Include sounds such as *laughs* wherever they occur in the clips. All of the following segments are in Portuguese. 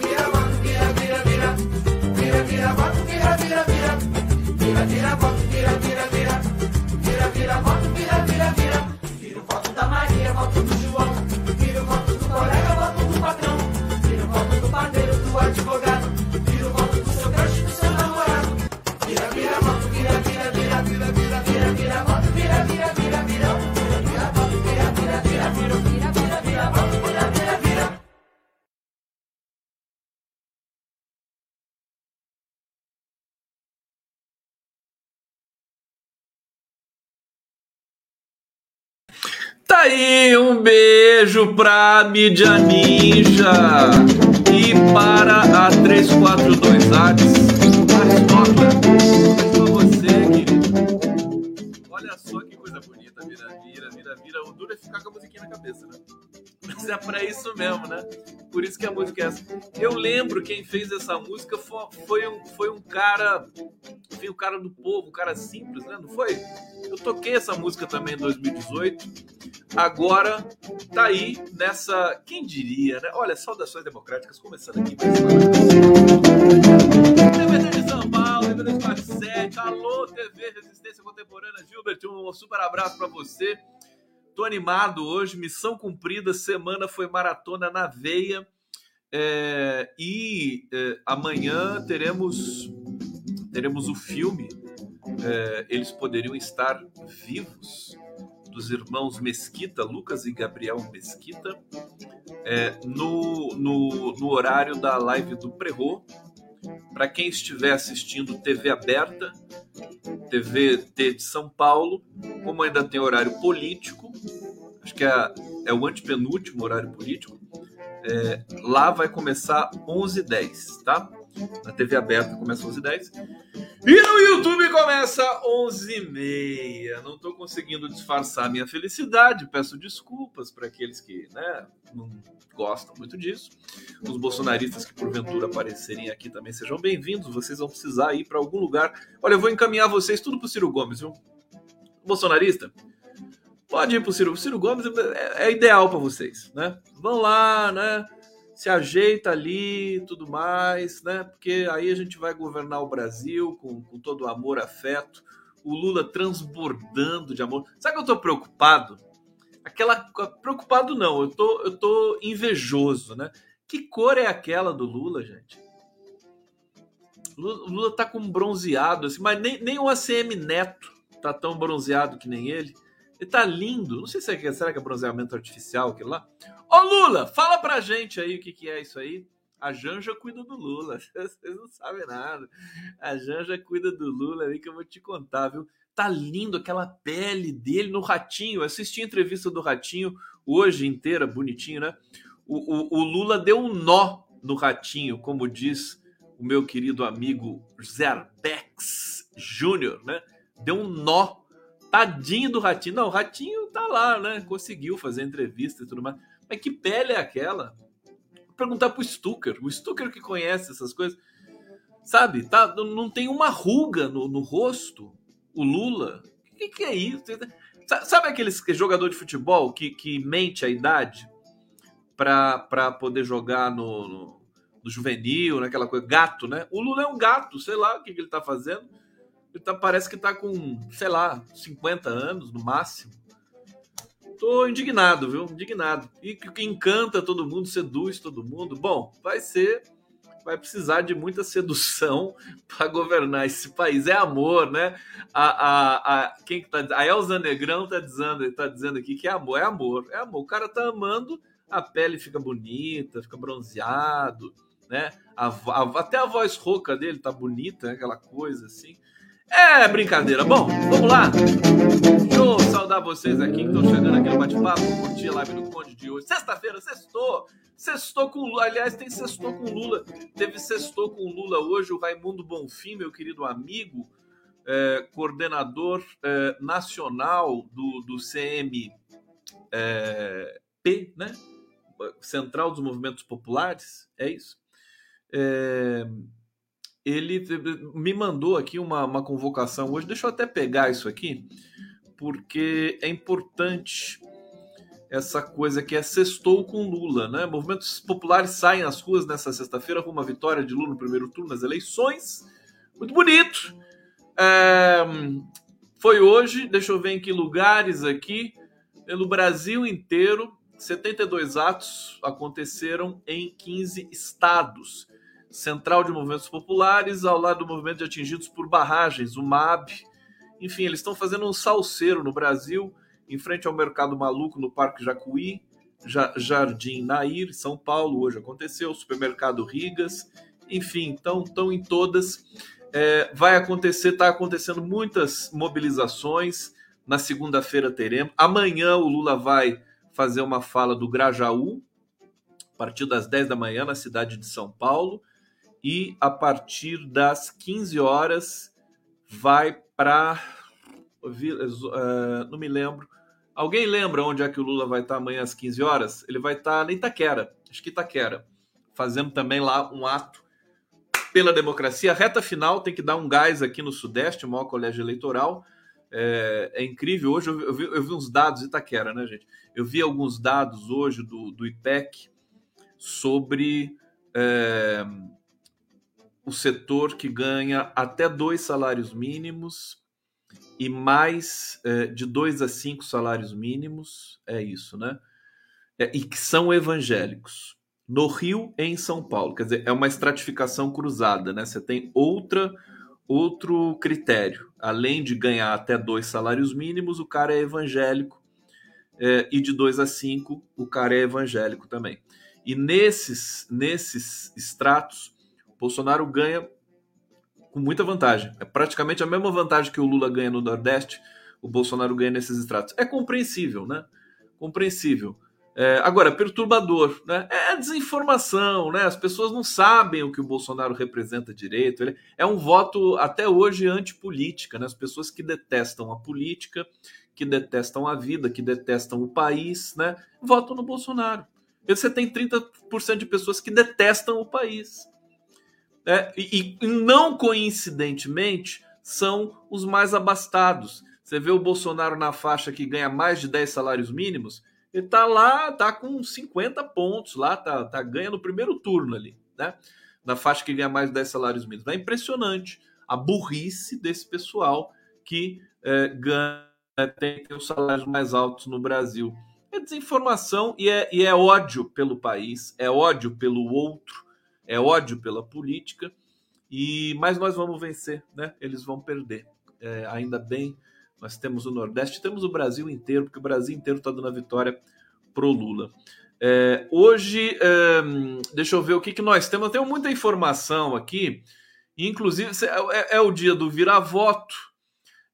tira, tira, tira, tira, tira, tira, tira, tira, tira, tira, tira, tira, tira, aí, um beijo pra mídia ninja e para a 342 Arts. Aristóteles, pra você, querido. Olha só que coisa bonita, vira, vira, vira, vira. O duro é ficar com a musiquinha na cabeça, né? É pra isso mesmo, né? Por isso que a música é essa. Eu lembro quem fez essa música foi, foi, um, foi um cara. Foi um cara do povo, um cara simples, né? Não foi? Eu toquei essa música também em 2018. Agora tá aí nessa. Quem diria, né? Olha, saudações democráticas começando aqui. TVT de São Paulo, TV 247. Alô, TV Resistência Contemporânea. Gilbert, um super abraço para você. Tô animado hoje, missão cumprida, semana foi maratona na veia. É, e é, amanhã teremos teremos o filme é, Eles Poderiam Estar Vivos, dos irmãos Mesquita, Lucas e Gabriel Mesquita, é, no, no, no, horário da live do Prerro. Para quem estiver assistindo TV aberta, TV de São Paulo, como ainda tem horário político, acho que é, é o antepenúltimo horário político, é, lá vai começar 11h10, tá? Na TV aberta começa 11h10. E no YouTube começa 11h30. Não estou conseguindo disfarçar minha felicidade. Peço desculpas para aqueles que né, não gostam muito disso. Os bolsonaristas que porventura aparecerem aqui também sejam bem-vindos. Vocês vão precisar ir para algum lugar. Olha, eu vou encaminhar vocês tudo para Ciro Gomes, viu? Bolsonarista, pode ir para Ciro. O Ciro Gomes é, é ideal para vocês, né? Vão lá, né? Se ajeita ali tudo mais, né? Porque aí a gente vai governar o Brasil com, com todo o amor, afeto. O Lula transbordando de amor. Sabe que eu tô preocupado? Aquela. Preocupado não, eu tô, eu tô invejoso, né? Que cor é aquela do Lula, gente? O Lula, Lula tá com bronzeado, assim, mas nem, nem o ACM Neto tá tão bronzeado que nem ele. Ele tá lindo. Não sei se é, será que é bronzeamento artificial aquilo lá. Ô Lula, fala pra gente aí o que, que é isso aí. A Janja cuida do Lula. *laughs* Vocês não sabem nada. A Janja cuida do Lula aí que eu vou te contar, viu? Tá lindo aquela pele dele no Ratinho. Eu assisti a entrevista do Ratinho hoje inteira, bonitinho, né? O, o, o Lula deu um nó no Ratinho, como diz o meu querido amigo Zerbex Júnior, né? Deu um nó Tadinho do Ratinho. Não, o Ratinho tá lá, né? Conseguiu fazer entrevista e tudo mais. Mas que pele é aquela? Vou perguntar pro Stucker. O Stucker que conhece essas coisas. Sabe? Tá, não tem uma ruga no, no rosto. O Lula. O que, que é isso? Sabe aquele jogador de futebol que, que mente a idade para poder jogar no, no, no juvenil, naquela coisa? Gato, né? O Lula é um gato, sei lá o que, que ele tá fazendo ele tá, parece que tá com, sei lá, 50 anos no máximo. Tô indignado, viu? Indignado. E que encanta todo mundo, seduz todo mundo. Bom, vai ser. Vai precisar de muita sedução *laughs* para governar esse país. É amor, né? A, a, a, quem que tá, a Elza Negrão tá dizendo, tá dizendo aqui que é amor. É amor, é amor. O cara tá amando, a pele fica bonita, fica bronzeado, né? A, a, até a voz rouca dele tá bonita, né? aquela coisa assim. É brincadeira. Bom, vamos lá. Deixa eu saudar vocês aqui que estão chegando aqui no bate-papo. Curtir a live do Conde de hoje. Sexta-feira, sextou. Sextou com Lula. Aliás, tem sextou com Lula. Teve sextou com Lula hoje. O Raimundo Bonfim, meu querido amigo, é, coordenador é, nacional do, do CMP, é, né? Central dos Movimentos Populares. É isso. É, ele me mandou aqui uma, uma convocação hoje. Deixa eu até pegar isso aqui, porque é importante essa coisa que é sextou com Lula, né? Movimentos populares saem às ruas nessa sexta-feira rumo à vitória de Lula no primeiro turno das eleições. Muito bonito. É, foi hoje, deixa eu ver em que lugares aqui, pelo Brasil inteiro, 72 atos aconteceram em 15 estados. Central de Movimentos Populares, ao lado do movimento de atingidos por barragens, o MAB, Enfim, eles estão fazendo um salseiro no Brasil, em frente ao Mercado Maluco, no Parque Jacuí, Jardim Nair, São Paulo, hoje aconteceu, Supermercado Rigas, enfim, estão em todas. É, vai acontecer, está acontecendo muitas mobilizações. Na segunda-feira teremos. Amanhã o Lula vai fazer uma fala do Grajaú, a partir das 10 da manhã, na cidade de São Paulo. E a partir das 15 horas vai para. Uh, não me lembro. Alguém lembra onde é que o Lula vai estar amanhã às 15 horas? Ele vai estar na Itaquera, acho que Itaquera, fazendo também lá um ato pela democracia. A reta final tem que dar um gás aqui no Sudeste, o maior colégio eleitoral. É, é incrível. Hoje eu vi, eu vi, uns dados, Itaquera, né, gente? Eu vi alguns dados hoje do, do IPEC sobre é, o setor que ganha até dois salários mínimos e mais é, de dois a cinco salários mínimos. É isso, né? É, e que são evangélicos no Rio e em São Paulo. Quer dizer, é uma estratificação cruzada, né? Você tem outra outro critério. Além de ganhar até dois salários mínimos, o cara é evangélico. É, e de dois a cinco, o cara é evangélico também. E nesses, nesses estratos, Bolsonaro ganha com muita vantagem. É praticamente a mesma vantagem que o Lula ganha no Nordeste, o Bolsonaro ganha nesses estratos. É compreensível, né? Compreensível. É, agora, perturbador, né? É desinformação, né? As pessoas não sabem o que o Bolsonaro representa direito. Ele é um voto até hoje antipolítica, né? As pessoas que detestam a política, que detestam a vida, que detestam o país, né? Votam no Bolsonaro. Você tem 30% de pessoas que detestam o país. Né? E, e não coincidentemente são os mais abastados. Você vê o Bolsonaro na faixa que ganha mais de 10 salários mínimos, ele tá lá, tá com 50 pontos lá, tá, tá ganha no primeiro turno ali, né? Na faixa que ganha mais de 10 salários mínimos. É impressionante a burrice desse pessoal que é, ganha, tem, tem os salários mais altos no Brasil. É desinformação e é, e é ódio pelo país, é ódio pelo outro, é ódio pela política. E mas nós vamos vencer, né? Eles vão perder. É, ainda bem nós temos o Nordeste, temos o Brasil inteiro, porque o Brasil inteiro está dando a vitória pro Lula. É, hoje, é, deixa eu ver o que, que nós temos. Eu tenho muita informação aqui, inclusive é, é o dia do vira-voto.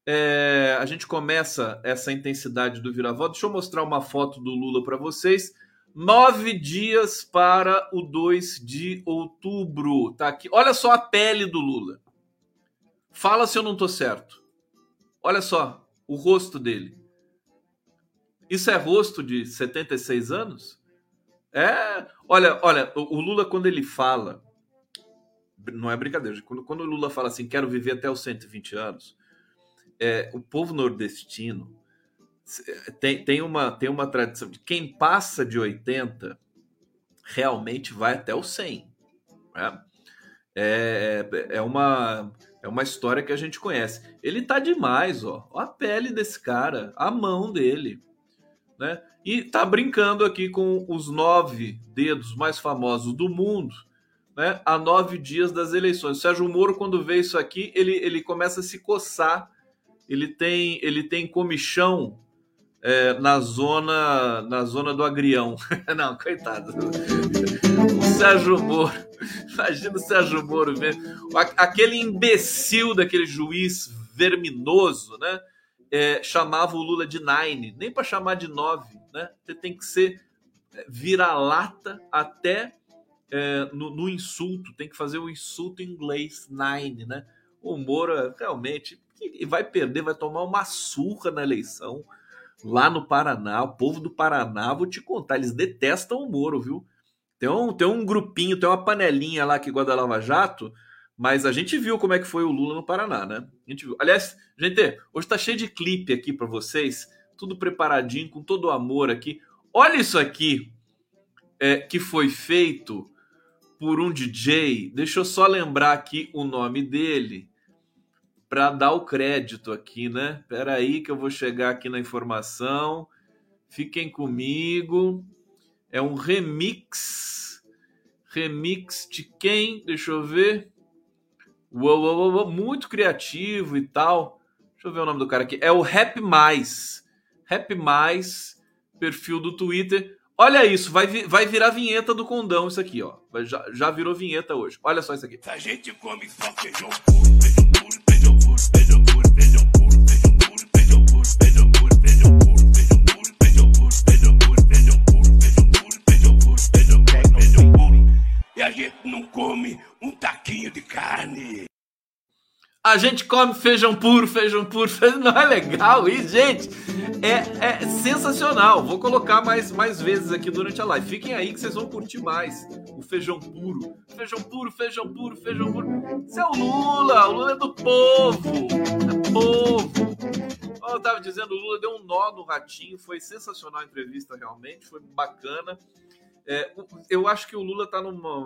É, a gente começa essa intensidade do vira-voto. Deixa eu mostrar uma foto do Lula para vocês. Nove dias para o 2 de outubro. Tá aqui. Olha só a pele do Lula. Fala se eu não tô certo. Olha só o rosto dele. Isso é rosto de 76 anos? É. Olha, olha, o Lula, quando ele fala. Não é brincadeira. Quando, quando o Lula fala assim, quero viver até os 120 anos, é, o povo nordestino tem, tem, uma, tem uma tradição de quem passa de 80 realmente vai até os 100. Né? É, é, uma, é uma história que a gente conhece. Ele tá demais, ó. A pele desse cara, a mão dele, né? E tá brincando aqui com os nove dedos mais famosos do mundo, né? A nove dias das eleições. O Sérgio Moro, quando vê isso aqui, ele, ele começa a se coçar. Ele tem, ele tem comichão é, na zona na zona do agrião. *laughs* Não, coitado. O Sérgio Moro. Imagina o Sérgio Moro ver aquele imbecil daquele juiz verminoso, né? É, chamava o Lula de nine, nem para chamar de nove, né? Você tem que ser é, vira-lata até é, no, no, insulto, tem que fazer o insulto em inglês, nine, né? O Moro realmente vai perder, vai tomar uma surra na eleição lá no Paraná, o povo do Paraná, vou te contar, eles detestam o Moro, viu? Tem um, tem um grupinho, tem uma panelinha lá que gosta da Lava Jato, mas a gente viu como é que foi o Lula no Paraná, né? A gente viu. Aliás, gente, hoje tá cheio de clipe aqui para vocês, tudo preparadinho, com todo o amor aqui. Olha isso aqui é, que foi feito por um DJ. Deixa eu só lembrar aqui o nome dele para dar o crédito aqui, né? Espera aí que eu vou chegar aqui na informação. Fiquem comigo. É um remix. Remix de quem? Deixa eu ver. Uou, uou, uou, muito criativo e tal. Deixa eu ver o nome do cara aqui. É o Rap Mais. Rap Mais, perfil do Twitter. Olha isso, vai, vai virar vinheta do condão isso aqui, ó. Já, já virou vinheta hoje. Olha só isso aqui. A gente come só feijão gente não come um taquinho de carne. A gente come feijão puro, feijão puro, *laughs* feijão... não é legal isso, gente? É, é, sensacional. Vou colocar mais, mais vezes aqui durante a live. Fiquem aí que vocês vão curtir mais o feijão puro. Feijão puro, feijão puro, feijão puro. Isso é o Lula, o Lula é do povo. É povo. Eu tava dizendo, o Lula deu um nó no ratinho, foi sensacional a entrevista realmente, foi bacana. É, eu acho que o Lula tá numa.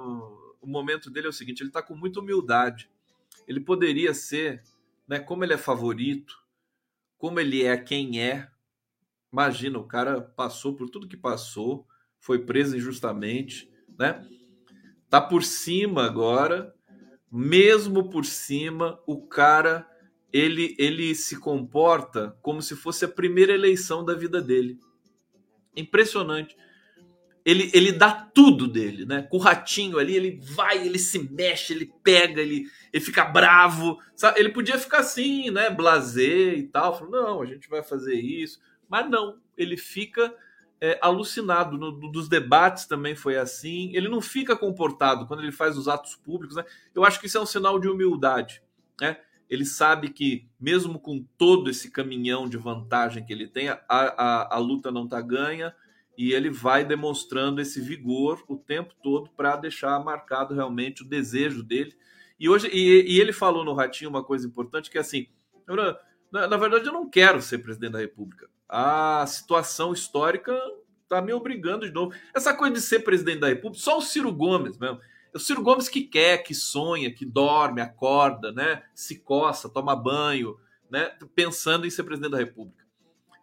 O momento dele é o seguinte: ele tá com muita humildade ele poderia ser, né, como ele é favorito, como ele é quem é. Imagina, o cara passou por tudo que passou, foi preso injustamente, né? Tá por cima agora, mesmo por cima, o cara ele ele se comporta como se fosse a primeira eleição da vida dele. Impressionante ele, ele dá tudo dele, né? Com o ratinho ali, ele vai, ele se mexe, ele pega, ele, ele fica bravo. Sabe? Ele podia ficar assim, né? Blazer e tal. Falou, não, a gente vai fazer isso. Mas não, ele fica é, alucinado. No, dos debates também foi assim. Ele não fica comportado quando ele faz os atos públicos, né? Eu acho que isso é um sinal de humildade, né? Ele sabe que, mesmo com todo esse caminhão de vantagem que ele tem, a, a, a luta não está ganha e ele vai demonstrando esse vigor o tempo todo para deixar marcado realmente o desejo dele. E hoje e, e, ele falou no Ratinho uma coisa importante que é assim, na, na verdade eu não quero ser presidente da República. A situação histórica está me obrigando de novo. Essa coisa de ser presidente da República, só o Ciro Gomes mesmo. É o Ciro Gomes que quer, que sonha, que dorme, acorda, né? Se coça, toma banho, né? Pensando em ser presidente da República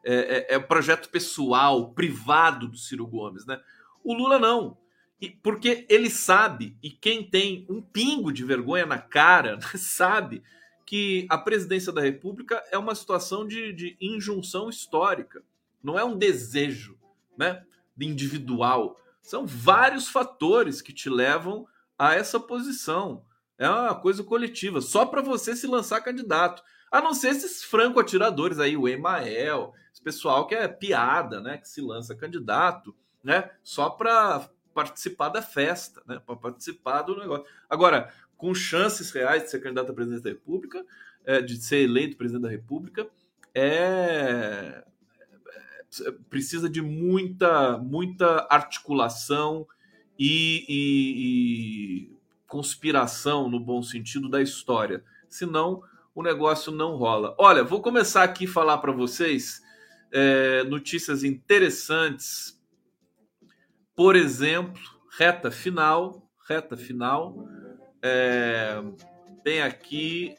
é, é, é projeto pessoal, privado do Ciro Gomes, né? O Lula não. E, porque ele sabe, e quem tem um pingo de vergonha na cara, *laughs* sabe que a presidência da República é uma situação de, de injunção histórica, não é um desejo né, individual. São vários fatores que te levam a essa posição. É uma coisa coletiva, só para você se lançar candidato. A não ser esses franco-atiradores aí, o Emael, esse pessoal que é piada, né? Que se lança candidato, né? Só para participar da festa, né? Para participar do negócio. Agora, com chances reais de ser candidato a presidente da República, é, de ser eleito presidente da República, é, é precisa de muita, muita articulação e, e, e conspiração no bom sentido da história. Senão, o negócio não rola. Olha, vou começar aqui a falar para vocês é, notícias interessantes. Por exemplo, reta final, reta final, é, tem aqui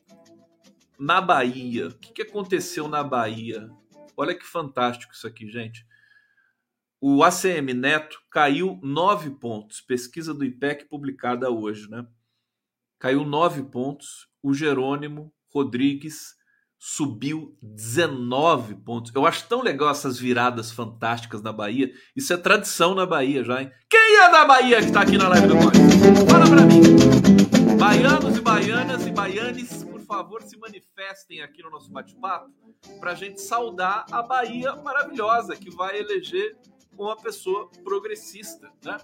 na Bahia. O que, que aconteceu na Bahia? Olha que fantástico isso aqui, gente. O ACM Neto caiu nove pontos. Pesquisa do IPEC publicada hoje, né? Caiu nove pontos. O Jerônimo Rodrigues subiu 19 pontos. Eu acho tão legal essas viradas fantásticas na Bahia. Isso é tradição na Bahia já, hein? Quem é da Bahia que está aqui na live do Corte? Fala para mim. Baianos e baianas e baianes, por favor, se manifestem aqui no nosso bate-papo para a gente saudar a Bahia maravilhosa que vai eleger uma pessoa progressista, né?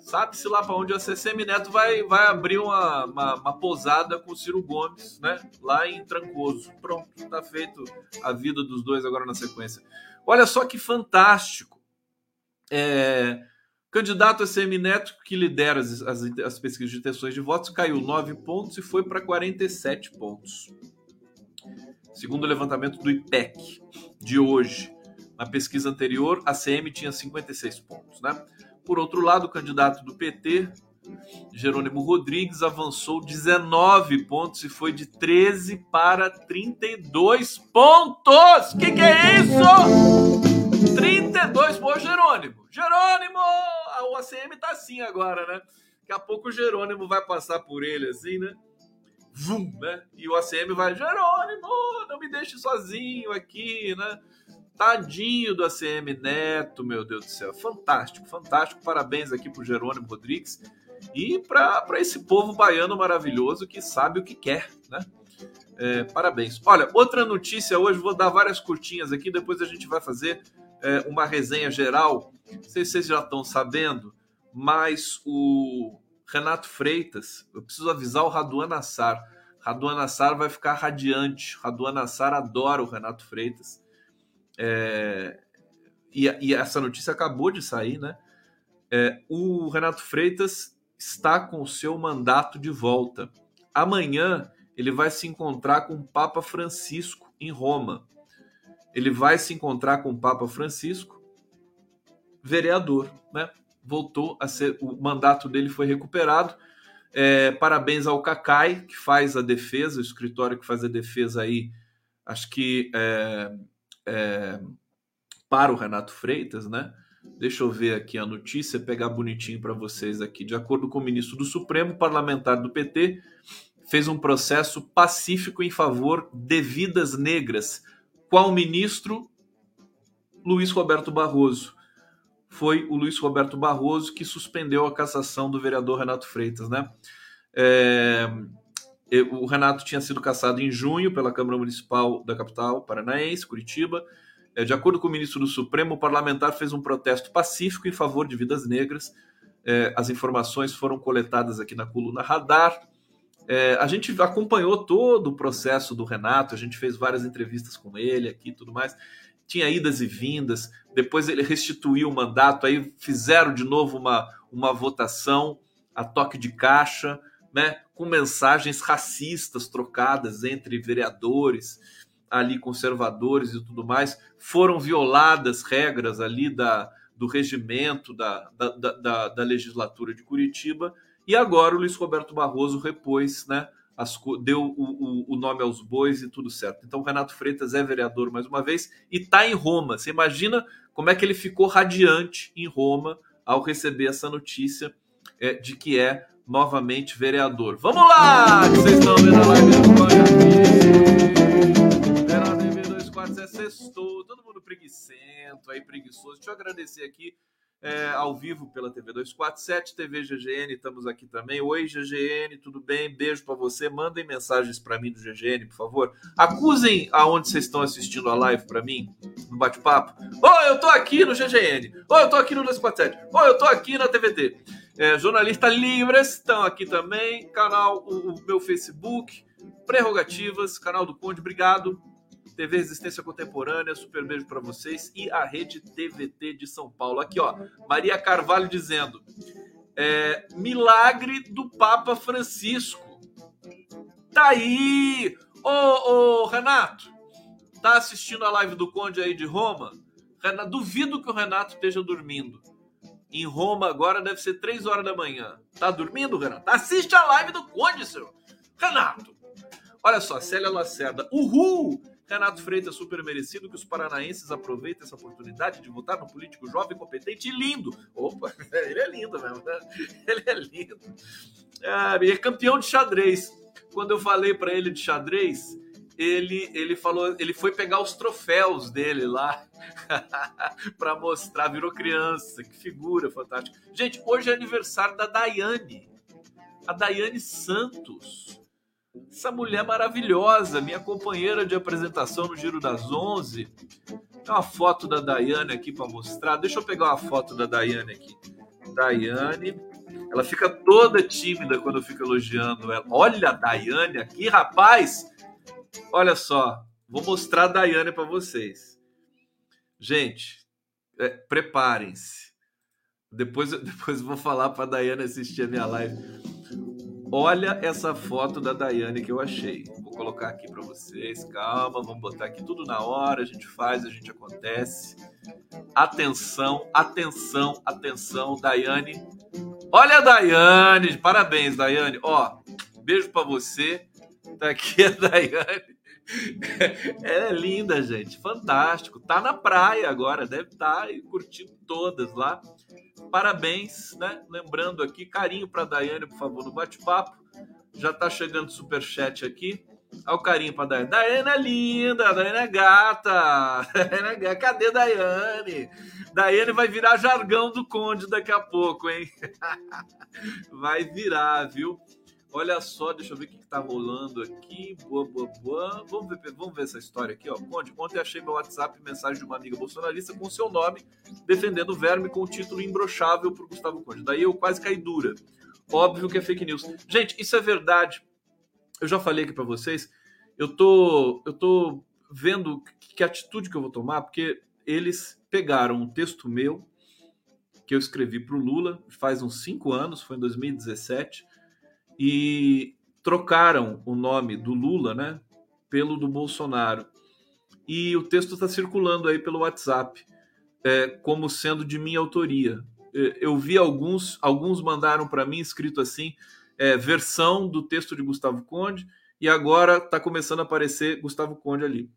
Sabe-se lá para onde a CCM Neto vai, vai abrir uma, uma, uma, posada com o Ciro Gomes, né? Lá em Trancoso. Pronto, tá feito a vida dos dois agora na sequência. Olha só que fantástico. É, candidato a CM Neto, que lidera as, as, as pesquisas de intenções de votos, caiu 9 pontos e foi para 47 pontos. Segundo o levantamento do IPEC de hoje. Na pesquisa anterior, a CM tinha 56 pontos. Né? Por outro lado, o candidato do PT, Jerônimo Rodrigues, avançou 19 pontos e foi de 13 para 32 pontos! Que, que é isso? 32 pontos, Jerônimo! Jerônimo! O ACM tá assim agora, né? Daqui a pouco o Jerônimo vai passar por ele assim, né? Vum, né? E o ACM vai, Jerônimo, não me deixe sozinho aqui, né? Tadinho do ACM Neto, meu Deus do céu. Fantástico, fantástico. Parabéns aqui pro Jerônimo Rodrigues e para esse povo baiano maravilhoso que sabe o que quer, né? É, parabéns. Olha, outra notícia hoje, vou dar várias curtinhas aqui, depois a gente vai fazer é, uma resenha geral. Não sei se vocês já estão sabendo, mas o Renato Freitas, eu preciso avisar o Raduan Assar. Raduan Assar vai ficar radiante. Raduan Assar adora o Renato Freitas. É, e, e, essa notícia acabou de sair, né? É, o Renato Freitas está com o seu mandato de volta. Amanhã ele vai se encontrar com o Papa Francisco em Roma. Ele vai se encontrar com o Papa Francisco, vereador, né? Voltou a ser, o mandato dele foi recuperado. É, parabéns ao Cacai, que faz a defesa, o escritório que faz a defesa aí, acho que é, é, para o Renato Freitas, né? Deixa eu ver aqui a notícia, pegar bonitinho para vocês aqui. De acordo com o ministro do Supremo, parlamentar do PT, fez um processo pacífico em favor de vidas negras. Qual ministro? Luiz Roberto Barroso. Foi o Luiz Roberto Barroso que suspendeu a cassação do vereador Renato Freitas, né? É, o Renato tinha sido cassado em junho pela Câmara Municipal da capital paranaense, Curitiba. É, de acordo com o ministro do Supremo, o parlamentar fez um protesto pacífico em favor de vidas negras. É, as informações foram coletadas aqui na coluna Radar. É, a gente acompanhou todo o processo do Renato, a gente fez várias entrevistas com ele aqui e tudo mais. Tinha idas e vindas, depois ele restituiu o mandato, aí fizeram de novo uma, uma votação a toque de caixa, né, com mensagens racistas trocadas entre vereadores ali conservadores e tudo mais. Foram violadas regras ali da, do regimento da, da, da, da legislatura de Curitiba e agora o Luiz Roberto Barroso repôs, né? As, deu o, o, o, nome aos bois e tudo certo. Então, Renato Freitas é vereador mais uma vez e está em Roma. Você imagina como é que ele ficou radiante em Roma ao receber essa notícia é, de que é novamente vereador. Vamos lá! Que vocês estão vendo a live agora. é sextou, todo mundo preguiçento, aí preguiçoso. Deixa eu agradecer aqui é, ao vivo pela TV 247, TV GGN, estamos aqui também. Oi, GGN, tudo bem? Beijo para você. Mandem mensagens para mim do GGN, por favor. Acusem aonde vocês estão assistindo a live para mim, no bate-papo. Oi, eu tô aqui no GGN. Oi, eu tô aqui no 247. Oi, eu tô aqui na TVT. É, jornalista Livres estão aqui também. Canal, o, o meu Facebook. Prerrogativas, canal do Conde, obrigado TV Resistência Contemporânea, super beijo para vocês. E a Rede TVT de São Paulo. Aqui, ó, Maria Carvalho dizendo: é, milagre do Papa Francisco. Tá aí! Ô, ô, Renato, tá assistindo a live do Conde aí de Roma? Renato, duvido que o Renato esteja dormindo. Em Roma agora deve ser três horas da manhã. Tá dormindo, Renato? Assiste a live do Conde, senhor. Renato. Olha só, Célia Lacerda. Uhul! Renato Freitas, super merecido que os paranaenses aproveitem essa oportunidade de votar no político jovem, competente e lindo. Opa, *laughs* ele é lindo mesmo, né? Ele é lindo. Ah, é campeão de xadrez. Quando eu falei para ele de xadrez, ele, ele falou, ele foi pegar os troféus dele lá *laughs* para mostrar, virou criança, que figura fantástica. Gente, hoje é aniversário da Daiane, a Daiane Santos essa mulher maravilhosa, minha companheira de apresentação no Giro das Onze. Tem uma foto da Daiane aqui para mostrar. Deixa eu pegar uma foto da Daiane aqui. Daiane, ela fica toda tímida quando eu fico elogiando ela. Olha a Daiane aqui, rapaz! Olha só, vou mostrar a Daiane para vocês. Gente, é, preparem-se. Depois, *laughs* depois vou falar para a Daiane assistir a minha live. Olha essa foto da Daiane que eu achei. Vou colocar aqui para vocês. Calma, vamos botar aqui tudo na hora. A gente faz, a gente acontece. Atenção, atenção, atenção, Daiane. Olha a Daiane. Parabéns, Daiane. Ó, beijo para você. Tá aqui a Daiane. *laughs* Ela é linda, gente. Fantástico. Tá na praia agora. Deve estar tá curtindo todas lá parabéns, né? Lembrando aqui, carinho para Daiane, por favor, no bate-papo. Já está chegando super chat aqui. Olha o carinho pra Daiane. Daiane é linda, é gata. *laughs* Daiane é gata. Cadê Daiane? Daiane vai virar jargão do Conde daqui a pouco, hein? *laughs* Vai virar, viu? Olha só, deixa eu ver o que está rolando aqui. Boa, boa, boa. Vamos ver, vamos ver essa história aqui, ó. Conde, ontem achei meu WhatsApp mensagem de uma amiga bolsonarista com seu nome, defendendo o verme com o título imbrochável por Gustavo Conde. Daí eu quase caí dura. Óbvio que é fake news. Gente, isso é verdade. Eu já falei aqui para vocês. Eu tô, eu tô vendo que atitude que eu vou tomar, porque eles pegaram um texto meu que eu escrevi para o Lula faz uns cinco anos, foi em 2017 e trocaram o nome do Lula, né, pelo do Bolsonaro. E o texto está circulando aí pelo WhatsApp, é, como sendo de minha autoria. É, eu vi alguns, alguns mandaram para mim escrito assim, é, versão do texto de Gustavo Conde, e agora está começando a aparecer Gustavo Conde ali,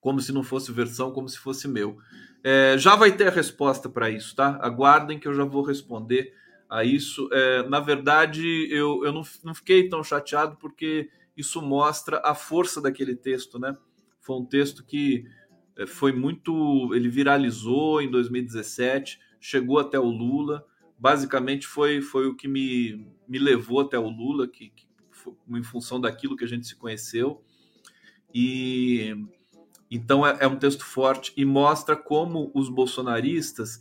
como se não fosse versão, como se fosse meu. É, já vai ter a resposta para isso, tá? Aguardem que eu já vou responder a isso. É, na verdade, eu, eu não, não fiquei tão chateado porque isso mostra a força daquele texto, né? Foi um texto que é, foi muito. Ele viralizou em 2017, chegou até o Lula. Basicamente, foi, foi o que me, me levou até o Lula, que, que foi em função daquilo que a gente se conheceu. E então é, é um texto forte e mostra como os bolsonaristas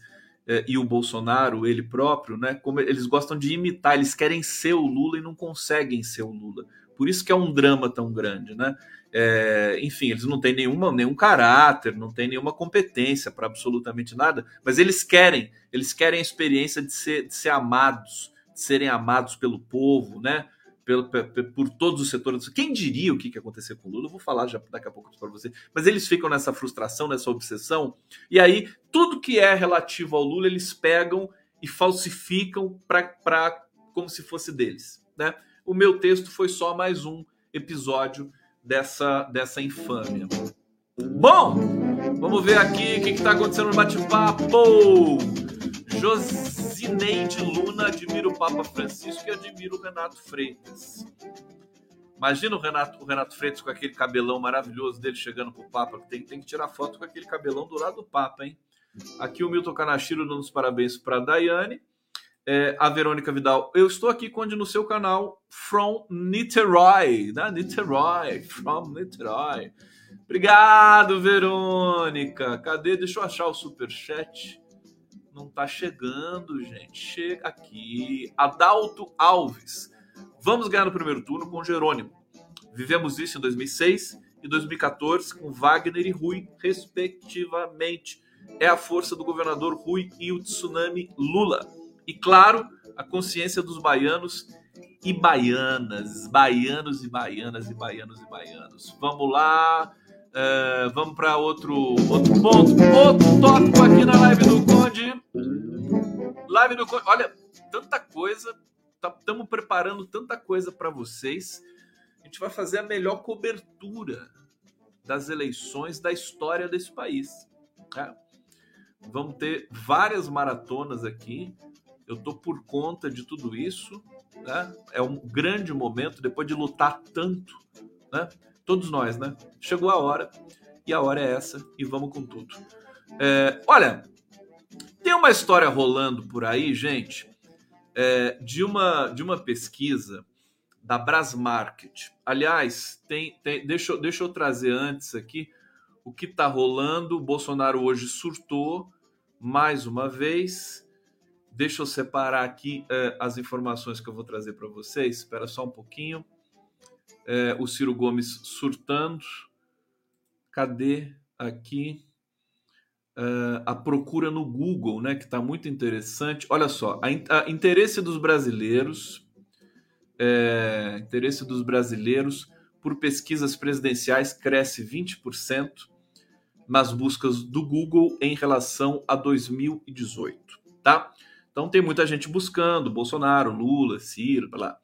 e o Bolsonaro, ele próprio, né? Como eles gostam de imitar, eles querem ser o Lula e não conseguem ser o Lula. Por isso que é um drama tão grande, né? É, enfim, eles não têm nenhuma, nenhum caráter, não têm nenhuma competência para absolutamente nada, mas eles querem, eles querem a experiência de ser, de ser amados, de serem amados pelo povo, né? Pelo, por todos os setores. Quem diria o que, que ia acontecer com o Lula? Eu vou falar já daqui a pouco para você. Mas eles ficam nessa frustração, nessa obsessão, e aí tudo que é relativo ao Lula eles pegam e falsificam para como se fosse deles. Né? O meu texto foi só mais um episódio dessa, dessa infâmia. Bom, vamos ver aqui o que está acontecendo no bate-papo. Josineide Luna admira o Papa Francisco e admira o Renato Freitas. Imagina o Renato, o Renato Freitas com aquele cabelão maravilhoso dele chegando pro Papa. Tem, tem que tirar foto com aquele cabelão do lado do Papa, hein? Aqui o Milton Kanashiro dando os parabéns para Daiane. É, a Verônica Vidal. Eu estou aqui, Conde, no seu canal From Niterói. Né? Niterói. From Niterói. Obrigado, Verônica. Cadê? Deixa eu achar o superchat não tá chegando, gente. Chega aqui. Adalto Alves. Vamos ganhar no primeiro turno com Jerônimo. Vivemos isso em 2006 e 2014 com Wagner e Rui, respectivamente. É a força do governador Rui e o tsunami Lula. E claro, a consciência dos baianos e baianas, baianos e baianas e baianos e baianos. Vamos lá, uh, vamos para outro outro ponto, outro tópico aqui na live do Conde. Live do Olha, tanta coisa. Estamos tá, preparando tanta coisa para vocês. A gente vai fazer a melhor cobertura das eleições da história desse país. Né? Vamos ter várias maratonas aqui. Eu tô por conta de tudo isso. Né? É um grande momento depois de lutar tanto, né? Todos nós, né? Chegou a hora e a hora é essa e vamos com tudo. É, olha, tem uma história rolando por aí, gente, é, de, uma, de uma pesquisa da Brasmarket. Aliás, tem, tem, deixa, deixa eu trazer antes aqui o que está rolando. O Bolsonaro hoje surtou mais uma vez. Deixa eu separar aqui é, as informações que eu vou trazer para vocês. Espera só um pouquinho. É, o Ciro Gomes surtando. Cadê aqui? uh, a procura no Google, né, que está muito interessante. Olha só, a, a interesse dos brasileiros, é, interesse dos brasileiros por pesquisas presidenciais cresce 20% nas buscas do Google em relação a 2018, tá? Então tem muita gente buscando Bolsonaro, Lula, Ciro, lá.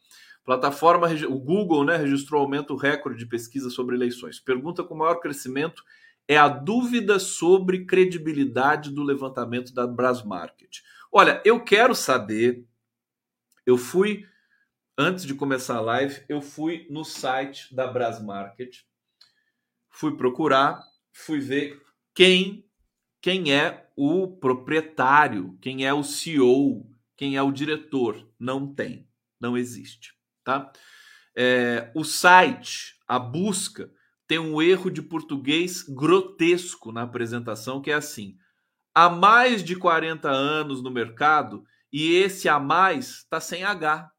Plataforma, o Google, né, registrou aumento recorde de pesquisa sobre eleições. Pergunta com maior crescimento é a dúvida sobre credibilidade do levantamento da Brasmarket. Olha, eu quero saber, eu fui antes de começar a live, eu fui no site da Brasmarket, fui procurar, fui ver quem quem é o proprietário, quem é o CEO, quem é o diretor. Não tem, não existe, tá? É, o site, a busca, tem um erro de português grotesco na apresentação, que é assim: há mais de 40 anos no mercado e esse a mais está sem H.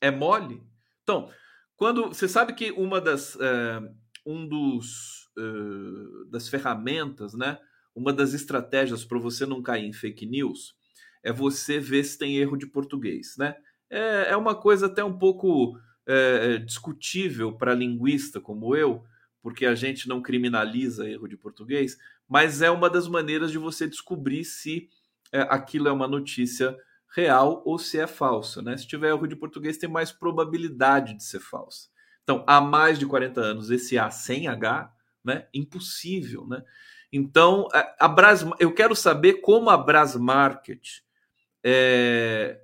É mole? Então, quando você sabe que uma das é, um dos é, das ferramentas, né? Uma das estratégias para você não cair em fake news é você ver se tem erro de português, né? É, é uma coisa até um pouco é, discutível para linguista como eu, porque a gente não criminaliza erro de português, mas é uma das maneiras de você descobrir se é, aquilo é uma notícia real ou se é falsa. Né? Se tiver erro de português, tem mais probabilidade de ser falsa. Então, há mais de 40 anos, esse A sem H, né? impossível. Né? Então, a Bras, eu quero saber como a Brasmarket é,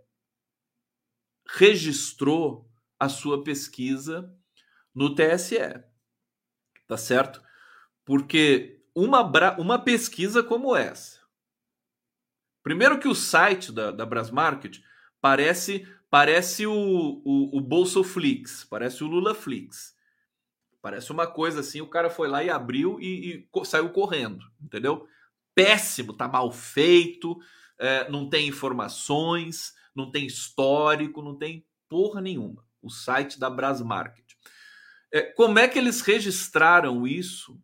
registrou a sua pesquisa no TSE. Tá certo? Porque uma, uma pesquisa como essa. Primeiro que o site da, da Brasmarket parece parece o, o, o Bolsoflix, parece o Lulaflix. Parece uma coisa assim, o cara foi lá e abriu e, e saiu correndo, entendeu? Péssimo, tá mal feito, é, não tem informações, não tem histórico, não tem porra nenhuma. O site da Brasmarket. É, como é que eles registraram isso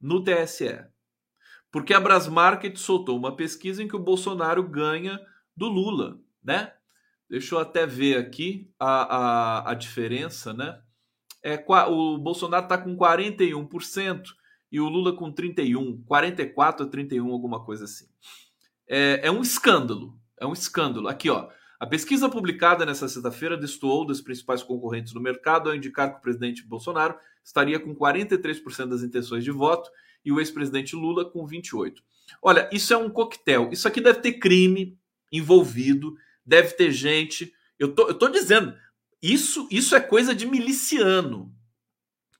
no TSE? Porque a Brasmarket soltou uma pesquisa em que o Bolsonaro ganha do Lula, né? Deixa eu até ver aqui a, a, a diferença, né? É, o Bolsonaro está com 41% e o Lula com 31, 44 a 31, alguma coisa assim. É, é um escândalo, é um escândalo. Aqui, ó. A pesquisa publicada nesta sexta-feira destoou dos principais concorrentes do mercado ao indicar que o presidente Bolsonaro estaria com 43% das intenções de voto e o ex-presidente Lula com 28%. Olha, isso é um coquetel. Isso aqui deve ter crime envolvido, deve ter gente. Eu tô, eu tô dizendo, isso, isso é coisa de miliciano,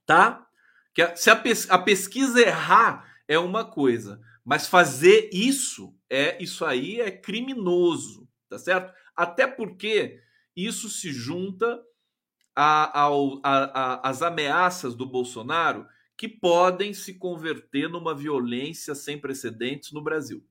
tá? Que a, se a, pes, a pesquisa errar é uma coisa, mas fazer isso é isso aí é criminoso, tá certo? Até porque isso se junta às ameaças do Bolsonaro que podem se converter numa violência sem precedentes no Brasil.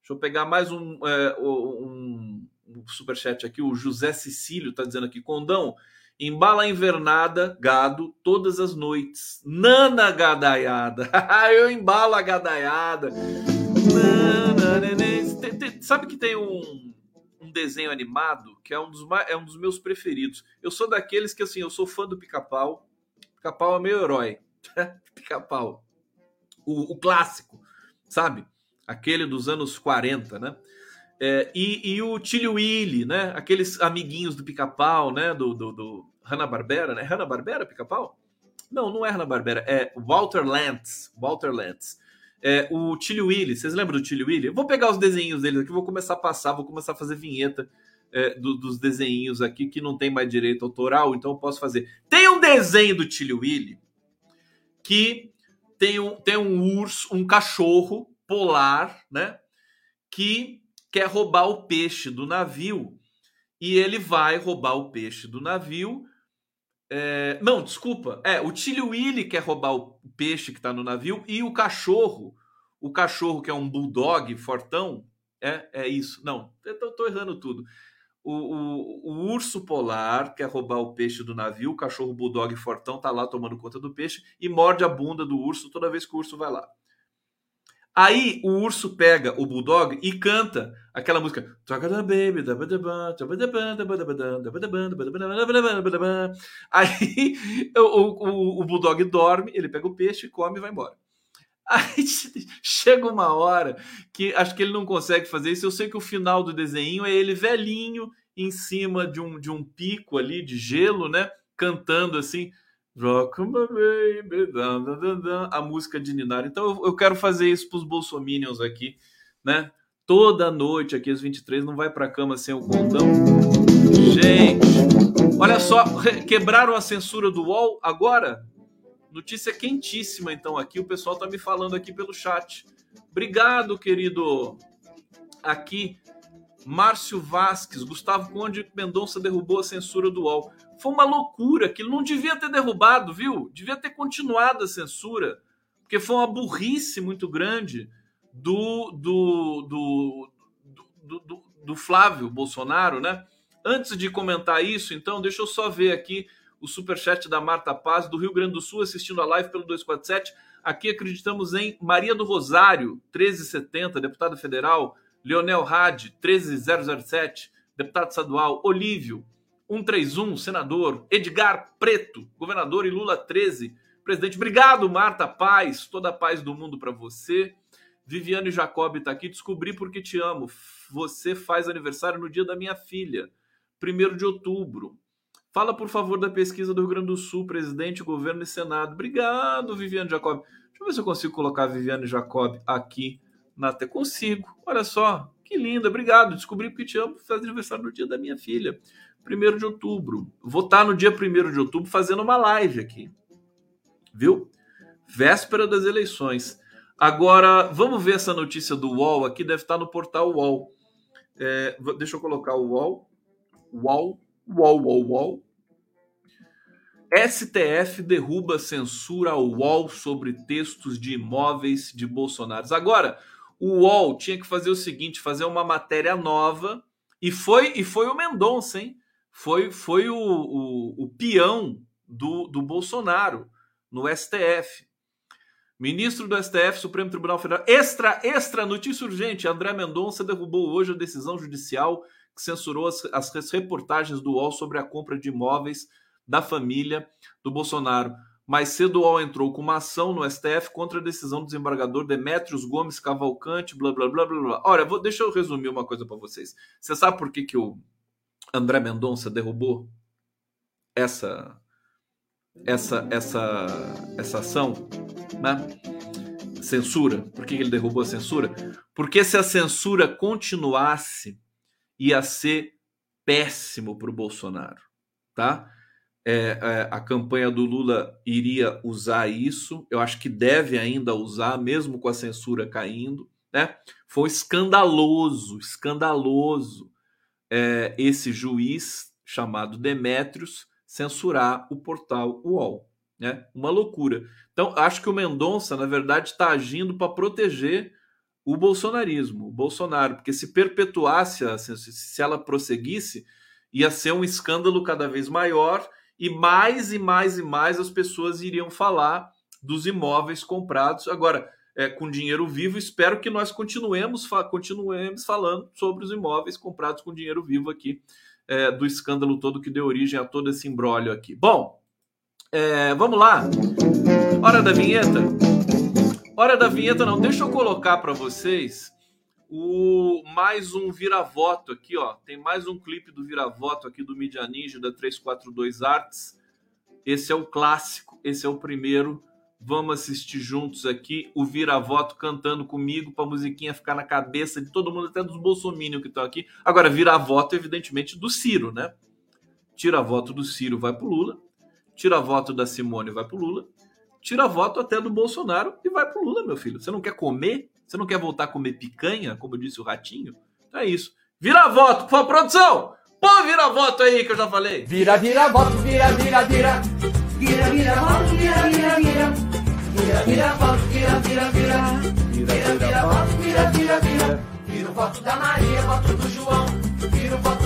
Deixa eu pegar mais um, é, um, um superchat aqui. O José Cecílio está dizendo aqui: Condão, embala a invernada, gado, todas as noites. Nana gadaiada. *laughs* eu embalo a gadaiada. Sabe que tem um um desenho animado que é um dos, é um dos meus preferidos. Eu sou daqueles que, assim, eu sou fã do Pica-Pau. Pica-Pau é meu herói. *laughs* Pica-Pau. O, o, clássico, sabe? Aquele dos anos 40, né? É, e, e, o Tilly Willy, né? Aqueles amiguinhos do Pica-Pau, né? Do, do, do Hanna-Barbera, né? Hanna-Barbera, Pica-Pau? Não, não é Hanna-Barbera, é Walter Lantz. Walter Lantz. É, o Tilly Willy, vocês lembram do Tilly Willy? vou pegar os desenhos deles aqui, vou começar a passar, vou começar a fazer vinheta é, do, dos desenhos aqui que não tem mais direito autoral, então eu posso fazer. Tem um desenho do Tilly Willy que tem um, tem um urso, um cachorro polar, né? Que quer roubar o peixe do navio e ele vai roubar o peixe do navio é, não, desculpa. É, o Tilly Willy quer roubar o peixe que está no navio e o cachorro, o cachorro que é um bulldog fortão, é, é isso. Não, eu tô, errando tudo. O, o, o, urso polar quer roubar o peixe do navio, o cachorro bulldog fortão tá lá tomando conta do peixe e morde a bunda do urso toda vez que o urso vai lá. Aí o urso pega o bulldog e canta aquela música. Aí o, o, o bulldog dorme, ele pega o peixe, come e vai embora. Aí chega uma hora que acho que ele não consegue fazer isso. Eu sei que o final do desenho é ele velhinho em cima de um, de um pico ali de gelo, né? Cantando assim. A música de Ninar. Então eu, quero fazer isso para os bolsominions aqui, né? Toda noite aqui às 23 não vai para cama sem o condão. Gente, Olha só, quebraram a censura do UOL agora? Notícia quentíssima, então, aqui. O pessoal tá me falando aqui pelo chat. Obrigado, querido. Aqui, Márcio Vasques, Gustavo Conde Mendonça derrubou a censura do UOL. Foi uma loucura, aquilo não devia ter derrubado, viu? Devia ter continuado a censura, porque foi uma burrice muito grande do, do, do, do, do, do Flávio Bolsonaro, né? Antes de comentar isso, então, deixa eu só ver aqui o superchat da Marta Paz, do Rio Grande do Sul, assistindo a live pelo 247. Aqui acreditamos em Maria do Rosário, 1370, deputada federal. Leonel Hadi, 13007, deputado estadual. Olívio, 131, senador. Edgar Preto, governador e Lula 13, presidente. Obrigado, Marta Paz. Toda a paz do mundo para você. Viviane Jacob está aqui. Descobri porque te amo. Você faz aniversário no dia da minha filha, 1 de outubro. Fala, por favor, da pesquisa do Rio Grande do Sul, presidente, governo e senado. Obrigado, Viviane Jacob. Deixa eu ver se eu consigo colocar a Viviane Jacob aqui na Consigo. Olha só, que linda. Obrigado. Descobri porque te amo. Faz aniversário no dia da minha filha, 1 de outubro. Vou estar no dia 1 de outubro fazendo uma live aqui. Viu? Véspera das eleições. Agora, vamos ver essa notícia do UOL aqui. Deve estar no portal UOL. É, deixa eu colocar o UOL. UOL. UOL, UOL, UOL. STF derruba censura ao UOL sobre textos de imóveis de Bolsonaro. Agora, o UOL tinha que fazer o seguinte: fazer uma matéria nova. E foi, e foi o Mendonça, hein? Foi, foi o, o, o peão do, do Bolsonaro no STF. Ministro do STF, Supremo Tribunal Federal. Extra, extra, notícia urgente. André Mendonça derrubou hoje a decisão judicial que censurou as, as reportagens do UOL sobre a compra de imóveis da família do Bolsonaro. Mais cedo o UOL entrou com uma ação no STF contra a decisão do desembargador Demetrios Gomes Cavalcante, blá blá blá blá blá. Olha, vou, deixa eu resumir uma coisa para vocês. Você sabe por que, que o André Mendonça derrubou essa essa essa essa ação, né? Censura. Por que que ele derrubou a censura? Porque se a censura continuasse, ia ser péssimo para o Bolsonaro, tá? É, é, a campanha do Lula iria usar isso. Eu acho que deve ainda usar, mesmo com a censura caindo. Né? Foi escandaloso, escandaloso é, esse juiz chamado Demétrios censurar o portal UOL. Né? Uma loucura. Então, acho que o Mendonça, na verdade, está agindo para proteger o bolsonarismo, o Bolsonaro, porque se perpetuasse, se ela prosseguisse, ia ser um escândalo cada vez maior e mais e mais e mais as pessoas iriam falar dos imóveis comprados. Agora, é, com dinheiro vivo, espero que nós continuemos, fa continuemos falando sobre os imóveis comprados com dinheiro vivo aqui, é, do escândalo todo que deu origem a todo esse imbróglio aqui. Bom, é, vamos lá. Hora da vinheta? Hora da vinheta não, deixa eu colocar para vocês o mais um vira-voto aqui, ó. Tem mais um clipe do vira-voto aqui do Media Ninja da 342 Arts. Esse é o clássico, esse é o primeiro. Vamos assistir juntos aqui o vira-voto cantando comigo para a musiquinha ficar na cabeça de todo mundo, até dos bolsominions que estão aqui. Agora, vira-voto, evidentemente, do Ciro, né? Tira voto do Ciro, vai pro Lula. Tira voto da Simone, vai pro Lula. Tira voto até do Bolsonaro e vai pro Lula, meu filho. Você não quer comer? Você não quer voltar a comer picanha, como disse o Ratinho? Então é isso. Vira voto, por favor, produção! Pô, vira voto aí que eu já falei. Vira, vira, voto, vira, vira, vira. Vira, vira, voto, vira, vira, vira. Vira, vira, voto, vira, vira, vira. Vira, vira, voto, vira, vira, vira. Vira o voto da Maria, voto do João. Vira o voto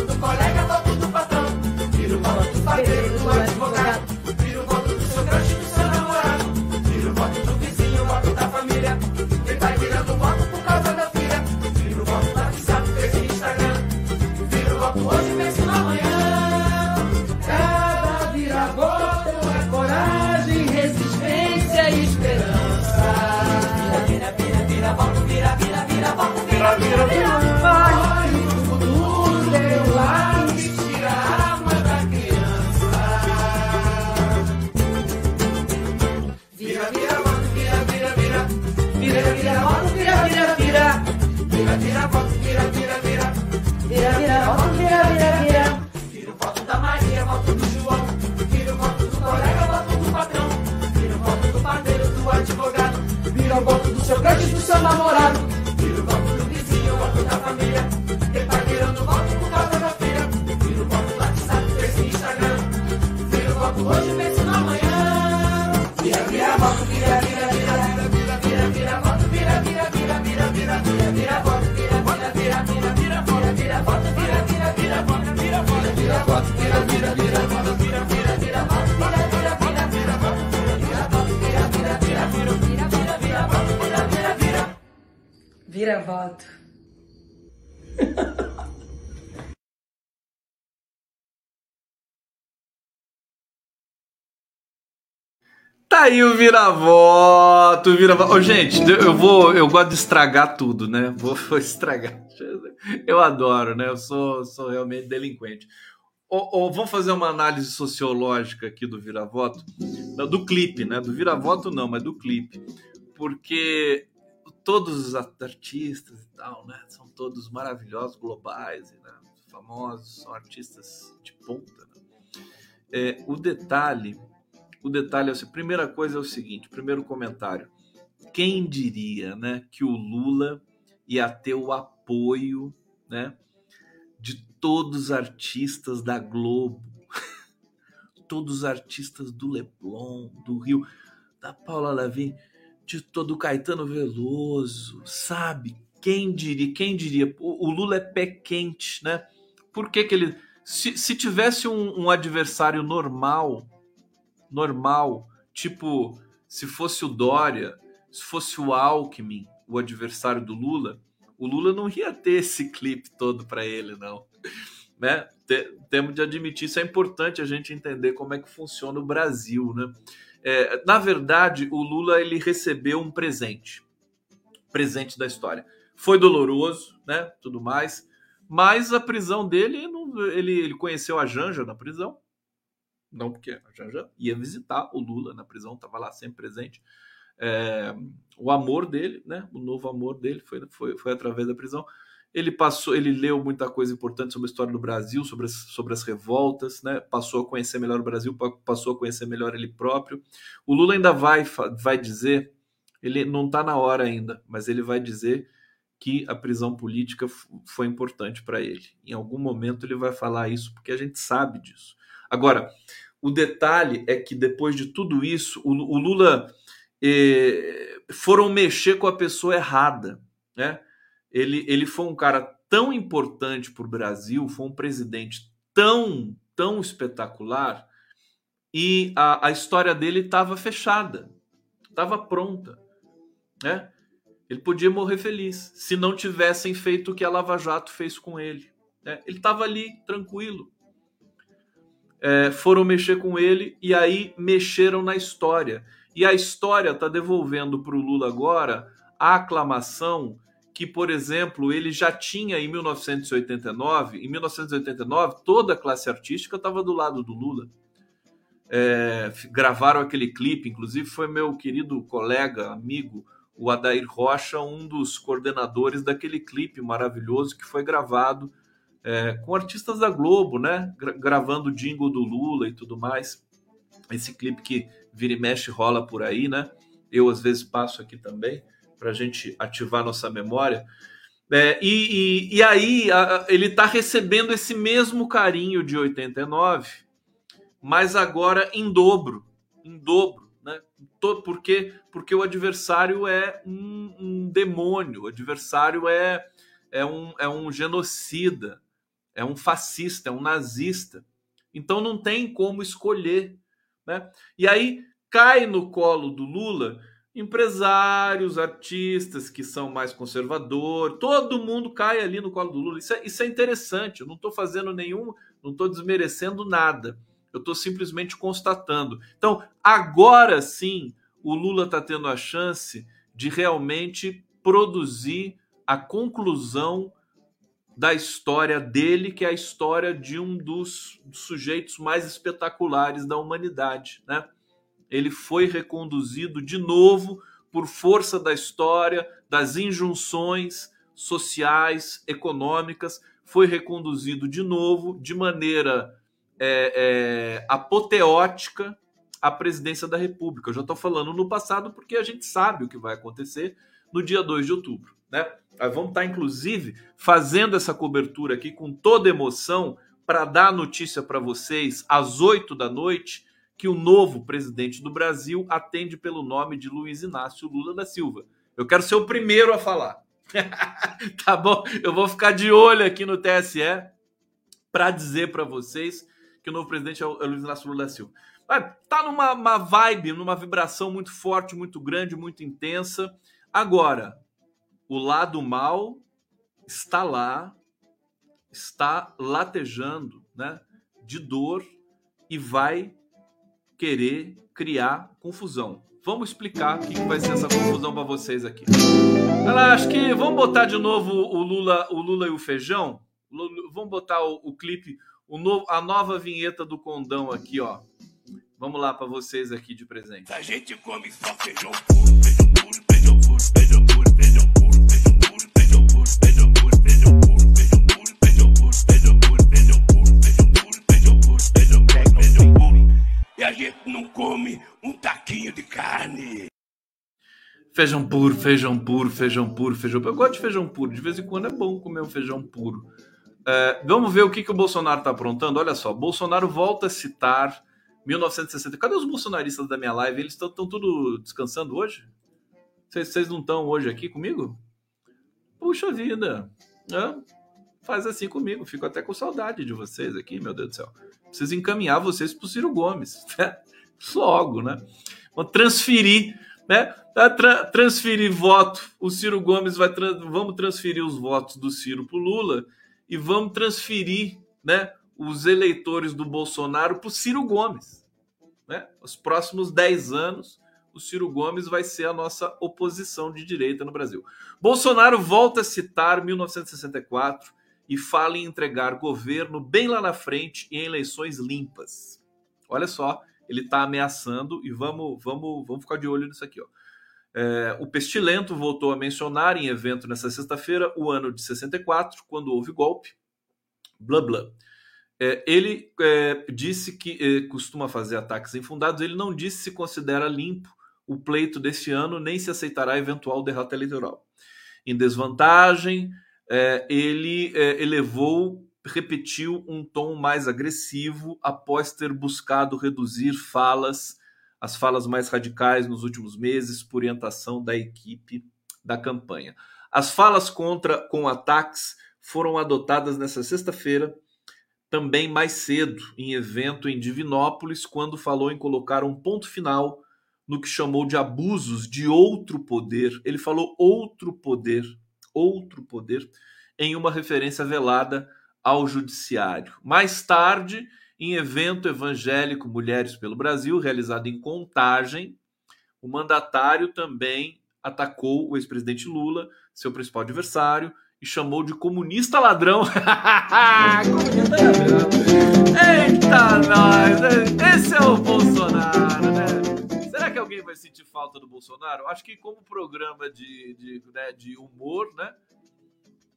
Vira voto. *laughs* Tá aí o vira-voto, vira-voto. Ô, gente, eu vou, eu gosto de estragar tudo, né? Vou, vou estragar. Eu adoro, né? Eu sou, sou realmente delinquente. Ô, ô, vamos fazer uma análise sociológica aqui do vira-voto, do clipe, né? Do vira-voto não, mas do clipe, porque todos os artistas e tal, né? São todos maravilhosos, globais, né? famosos, são artistas de ponta. Né? É, o detalhe o detalhe é a primeira coisa é o seguinte, primeiro comentário. Quem diria, né, que o Lula ia ter o apoio, né, de todos os artistas da Globo, *laughs* todos os artistas do Leblon, do Rio, da Paula Lavin, de todo Caetano Veloso, sabe? Quem diria? Quem diria? O, o Lula é pé quente, né? Por que, que ele se, se tivesse um, um adversário normal normal, tipo, se fosse o Dória, se fosse o Alckmin, o adversário do Lula, o Lula não ia ter esse clipe todo para ele, não. Né? Temos de admitir, isso é importante a gente entender como é que funciona o Brasil, né? É, na verdade, o Lula ele recebeu um presente, presente da história. Foi doloroso, né? Tudo mais, mas a prisão dele, ele, ele conheceu a Janja na prisão, não porque a Janja ia visitar o Lula na prisão, estava lá sempre presente. É, o amor dele, né? O novo amor dele foi, foi, foi através da prisão. Ele passou, ele leu muita coisa importante sobre a história do Brasil, sobre as, sobre as revoltas, né? Passou a conhecer melhor o Brasil, passou a conhecer melhor ele próprio. O Lula ainda vai, vai dizer, ele não está na hora ainda, mas ele vai dizer que a prisão política foi importante para ele. Em algum momento ele vai falar isso, porque a gente sabe disso. Agora, o detalhe é que depois de tudo isso, o, o Lula eh, foram mexer com a pessoa errada, né? Ele, ele foi um cara tão importante para o Brasil, foi um presidente tão, tão espetacular e a, a história dele estava fechada, estava pronta, né? Ele podia morrer feliz se não tivessem feito o que a Lava Jato fez com ele. Né? Ele estava ali tranquilo, é, foram mexer com ele e aí mexeram na história. E a história está devolvendo para o Lula agora a aclamação que, por exemplo, ele já tinha em 1989. Em 1989, toda a classe artística estava do lado do Lula. É, gravaram aquele clipe, inclusive foi meu querido colega, amigo, o Adair Rocha, um dos coordenadores daquele clipe maravilhoso que foi gravado é, com artistas da Globo, né? Gra gravando o jingle do Lula e tudo mais. Esse clipe que vira e mexe rola por aí, né? Eu às vezes passo aqui também para a gente ativar nossa memória. É, e, e, e, aí a, ele está recebendo esse mesmo carinho de 89, mas agora em dobro, em dobro, né? Porque, porque o adversário é um, um demônio, o adversário é, é, um, é um genocida, é um fascista, é um nazista. Então não tem como escolher. Né? E aí cai no colo do Lula empresários, artistas que são mais conservadores, todo mundo cai ali no colo do Lula. Isso é, isso é interessante, eu não estou fazendo nenhum, não estou desmerecendo nada. Eu estou simplesmente constatando. Então, agora sim, o Lula está tendo a chance de realmente produzir a conclusão da história dele, que é a história de um dos sujeitos mais espetaculares da humanidade, né? Ele foi reconduzido de novo por força da história, das injunções sociais, econômicas, foi reconduzido de novo de maneira é, é, apoteótica, à presidência da República. Eu já estou falando no passado porque a gente sabe o que vai acontecer no dia 2 de outubro. Né? Vamos estar, inclusive, fazendo essa cobertura aqui com toda emoção para dar notícia para vocês às 8 da noite que o novo presidente do Brasil atende pelo nome de Luiz Inácio Lula da Silva. Eu quero ser o primeiro a falar. *laughs* tá bom? Eu vou ficar de olho aqui no TSE para dizer para vocês que o novo presidente é o Luiz Inácio Lula da Silva. Tá numa uma vibe, numa vibração muito forte, muito grande, muito intensa. Agora, o lado mal está lá, está latejando, né, de dor e vai querer criar confusão. Vamos explicar o que vai ser essa confusão para vocês aqui. Ela, acho que vamos botar de novo o Lula, o Lula e o feijão. Vamos botar o, o clipe, o novo, a nova vinheta do condão aqui, ó. Vamos lá para vocês aqui de presente. A gente come só feijão puro, feijão gente não come um taquinho de carne. Feijão puro, feijão puro, feijão puro, feijão puro. Eu gosto de feijão puro. De vez em quando é bom comer um feijão puro. É, vamos ver o que, que o Bolsonaro está aprontando. Olha só, Bolsonaro volta a citar 1960. Cadê os bolsonaristas da minha live? Eles estão tudo descansando hoje? Vocês não estão hoje aqui comigo? Puxa vida. Faz assim comigo. Fico até com saudade de vocês aqui, meu Deus do céu. Preciso encaminhar vocês para o Ciro Gomes. *laughs* Né? Logo, né? Vou transferir, né? Tra transferir voto. O Ciro Gomes vai. Tra vamos transferir os votos do Ciro para o Lula e vamos transferir, né? os eleitores do Bolsonaro para o Ciro Gomes. Né? Os próximos 10 anos, o Ciro Gomes vai ser a nossa oposição de direita no Brasil. Bolsonaro volta a citar 1964 e fala em entregar governo bem lá na frente e em eleições limpas. Olha só, ele está ameaçando e vamos, vamos, vamos ficar de olho nisso aqui. Ó. É, o Pestilento voltou a mencionar em evento nessa sexta-feira o ano de 64, quando houve golpe. Blá blá. É, ele é, disse que é, costuma fazer ataques infundados. Ele não disse se considera limpo o pleito deste ano, nem se aceitará eventual derrota eleitoral. Em desvantagem, é, ele é, elevou, repetiu um tom mais agressivo após ter buscado reduzir falas, as falas mais radicais nos últimos meses, por orientação da equipe da campanha. As falas contra com ataques foram adotadas nessa sexta-feira também mais cedo, em evento em Divinópolis, quando falou em colocar um ponto final no que chamou de abusos de outro poder. Ele falou outro poder, outro poder, em uma referência velada ao judiciário. Mais tarde, em evento evangélico Mulheres pelo Brasil, realizado em Contagem, o mandatário também atacou o ex-presidente Lula, seu principal adversário, e chamou de comunista ladrão. comunista ladrão. *laughs* Eita, nós! Esse é o Bolsonaro, né? Alguém vai sentir falta do Bolsonaro? Acho que como programa de, de, né, de humor, né?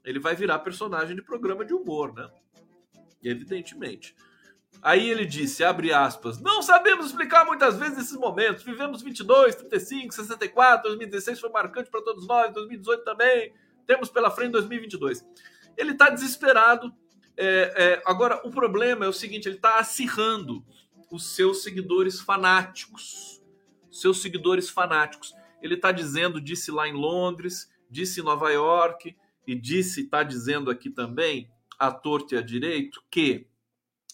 Ele vai virar personagem de programa de humor, né? Evidentemente. Aí ele disse, abre aspas, não sabemos explicar muitas vezes esses momentos. Vivemos 22, 35, 64, 2016 foi marcante para todos nós, 2018 também temos pela frente 2022. Ele está desesperado. É, é, agora, o problema é o seguinte: ele está acirrando os seus seguidores fanáticos. Seus seguidores fanáticos. Ele está dizendo, disse lá em Londres, disse em Nova York, e disse, está dizendo aqui também, à torta e à direito, que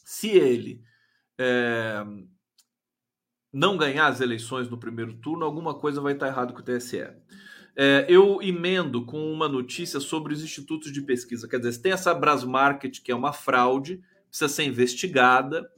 se ele é, não ganhar as eleições no primeiro turno, alguma coisa vai estar errado com o TSE. É, eu emendo com uma notícia sobre os institutos de pesquisa. Quer dizer, tem essa Brasmarket, que é uma fraude, precisa ser investigada.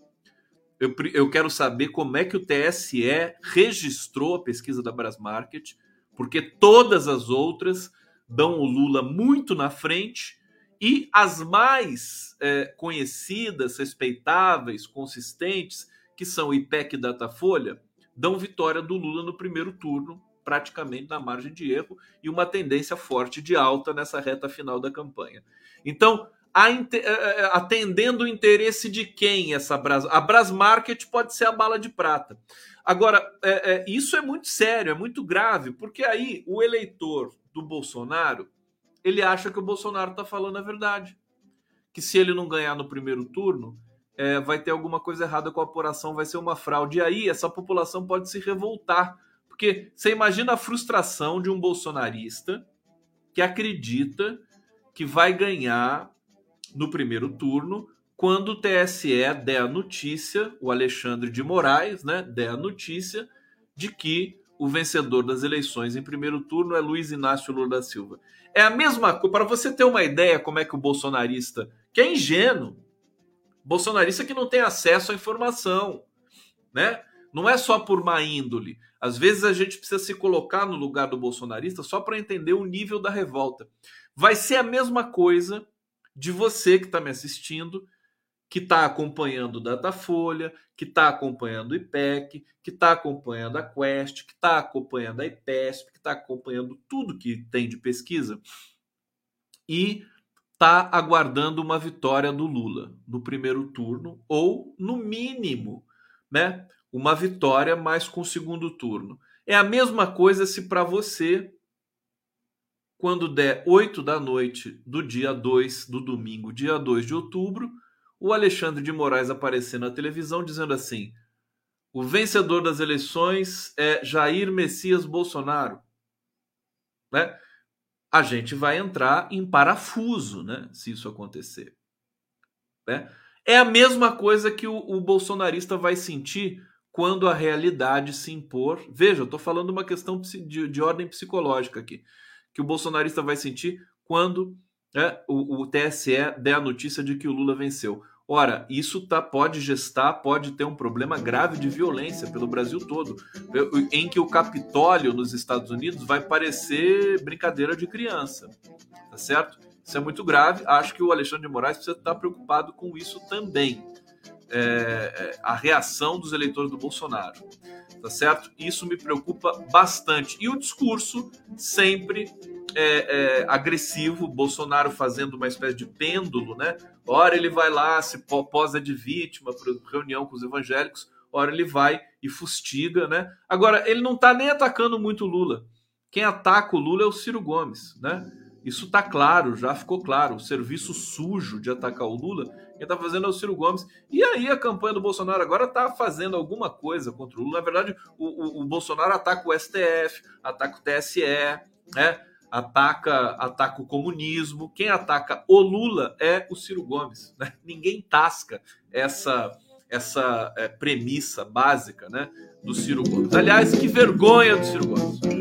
Eu, eu quero saber como é que o TSE registrou a pesquisa da Brasmarket, porque todas as outras dão o Lula muito na frente e as mais é, conhecidas, respeitáveis, consistentes, que são IPEC e Datafolha, dão vitória do Lula no primeiro turno praticamente na margem de erro e uma tendência forte de alta nessa reta final da campanha. Então, atendendo o interesse de quem essa Bras... A Brasmarket pode ser a bala de prata. Agora, é, é, isso é muito sério, é muito grave, porque aí o eleitor do Bolsonaro ele acha que o Bolsonaro está falando a verdade. Que se ele não ganhar no primeiro turno, é, vai ter alguma coisa errada com a apuração, vai ser uma fraude. E aí essa população pode se revoltar. Porque você imagina a frustração de um bolsonarista que acredita que vai ganhar no primeiro turno quando o TSE der a notícia, o Alexandre de Moraes, né, der a notícia de que o vencedor das eleições em primeiro turno é Luiz Inácio Lula da Silva. É a mesma coisa, para você ter uma ideia como é que o bolsonarista, que é ingênuo, bolsonarista que não tem acesso à informação, né? Não é só por má índole. Às vezes a gente precisa se colocar no lugar do bolsonarista só para entender o nível da revolta. Vai ser a mesma coisa de você que está me assistindo, que está acompanhando o Datafolha, que está acompanhando o IPEC, que está acompanhando a Quest, que está acompanhando a IPESP, que está acompanhando tudo que tem de pesquisa e está aguardando uma vitória do Lula no primeiro turno, ou, no mínimo, né, uma vitória mais com o segundo turno. É a mesma coisa se para você, quando der 8 da noite do dia 2, do domingo, dia 2 de outubro, o Alexandre de Moraes aparecer na televisão dizendo assim: o vencedor das eleições é Jair Messias Bolsonaro. Né? A gente vai entrar em parafuso, né? Se isso acontecer. Né? É a mesma coisa que o, o bolsonarista vai sentir quando a realidade se impor. Veja, eu estou falando uma questão de, de, ordem psicológica aqui. Que o bolsonarista vai sentir quando né, o, o TSE der a notícia de que o Lula venceu. Ora, isso tá, pode gestar, pode ter um problema grave de violência pelo Brasil todo, em que o Capitólio nos Estados Unidos vai parecer brincadeira de criança, tá certo? Isso é muito grave. Acho que o Alexandre de Moraes precisa estar preocupado com isso também. É, a reação dos eleitores do Bolsonaro, tá certo? Isso me preocupa bastante. E o discurso sempre é, é, agressivo, Bolsonaro fazendo uma espécie de pêndulo, né? Ora ele vai lá, se posa de vítima para reunião com os evangélicos, ora ele vai e fustiga, né? Agora, ele não está nem atacando muito o Lula. Quem ataca o Lula é o Ciro Gomes, né? Isso está claro, já ficou claro. O serviço sujo de atacar o Lula, quem está fazendo é o Ciro Gomes. E aí a campanha do Bolsonaro agora está fazendo alguma coisa contra o Lula. Na verdade, o, o, o Bolsonaro ataca o STF, ataca o TSE, né? ataca, ataca o comunismo. Quem ataca o Lula é o Ciro Gomes. Né? Ninguém tasca essa essa é, premissa básica né, do Ciro Gomes. Aliás, que vergonha do Ciro Gomes.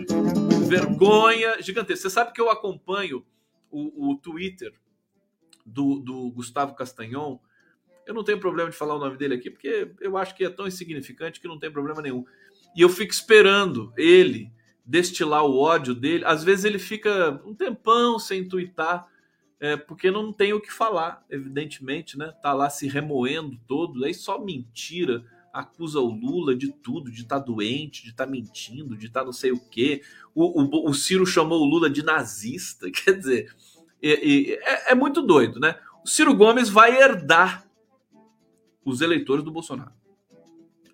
Vergonha gigantesca. Você sabe que eu acompanho o, o Twitter do, do Gustavo Castanhon. Eu não tenho problema de falar o nome dele aqui, porque eu acho que é tão insignificante que não tem problema nenhum. E eu fico esperando ele destilar o ódio dele. Às vezes ele fica um tempão sem twittar, é, porque não tem o que falar, evidentemente, né? Tá lá se remoendo todo, aí só mentira, acusa o Lula de tudo, de estar tá doente, de estar tá mentindo, de estar tá não sei o quê. O, o, o, Ciro chamou o Lula de nazista, *laughs* quer dizer, é, é, é muito doido, né? O Ciro Gomes vai herdar os eleitores do Bolsonaro.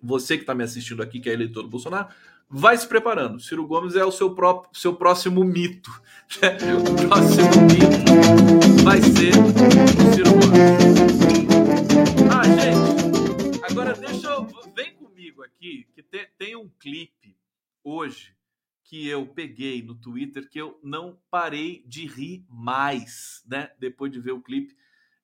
Você que está me assistindo aqui, que é eleitor do Bolsonaro, vai se preparando. Ciro Gomes é o seu, próprio, seu próximo mito. *laughs* Né? O próximo mito vai ser o Ciro Gomes. Ah, gente, agora deixa eu. Vem comigo aqui, que tem, tem um clipe hoje que eu peguei no Twitter que eu não parei de rir mais, né? Depois de ver o clipe.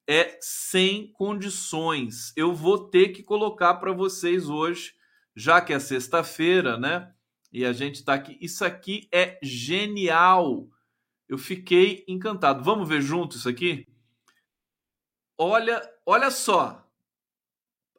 É sem condições. Eu vou ter que colocar para vocês hoje, já que é sexta-feira, né? E a gente está aqui. Isso aqui é genial. Eu fiquei encantado. Vamos ver junto isso aqui? Olha, olha só.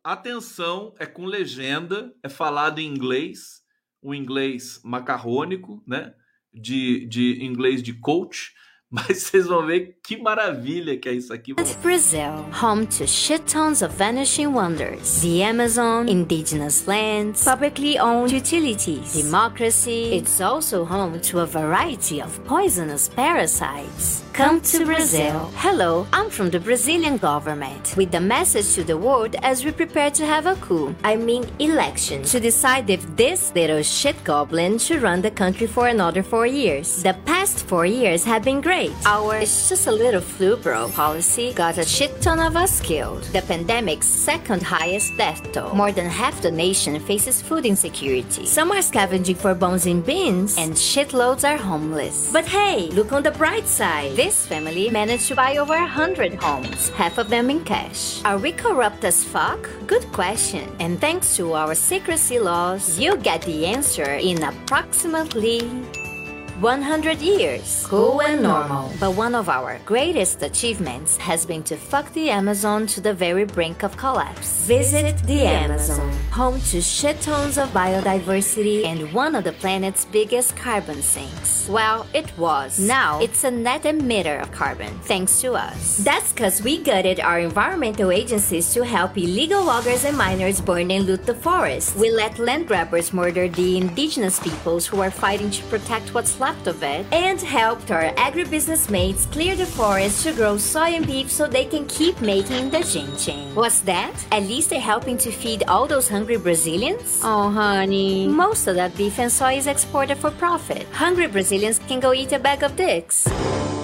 Atenção, é com legenda, é falado em inglês, um inglês macarrônico, né? De, de inglês de coach, Mas vocês vão ver que maravilha que é isso aqui. And Brazil, home to shit tons of vanishing wonders. The Amazon, indigenous lands, publicly owned utilities, democracy. It's also home to a variety of poisonous parasites. Come to Brazil. Hello, I'm from the Brazilian government with the message to the world as we prepare to have a coup. I mean, election to decide if this little shit goblin should run the country for another four years. The past four years have been great. Our it's just a little flu bro policy got a shit ton of us killed. The pandemic's second highest death toll. More than half the nation faces food insecurity. Some are scavenging for bones in bins, and shitloads are homeless. But hey, look on the bright side. This family managed to buy over a hundred homes, half of them in cash. Are we corrupt as fuck? Good question. And thanks to our secrecy laws, you get the answer in approximately 100 years. Cool and normal. But one of our greatest achievements has been to fuck the Amazon to the very brink of collapse. Visit the Amazon, home to shit tons of biodiversity and one of the planet's biggest carbon sinks. Well, it was. Now it's a net emitter of carbon, thanks to us. That's because we gutted our environmental agencies to help illegal loggers and miners burn and loot the forest. We let land grabbers murder the indigenous peoples who are fighting to protect what's left of it, and helped our agribusiness mates clear the forest to grow soy and beef so they can keep making the chin What's that? At least they're helping to feed all those hungry Brazilians? Oh, honey. Most of that beef and soy is exported for profit. Hungry Brazilians can go eat a bag of dicks.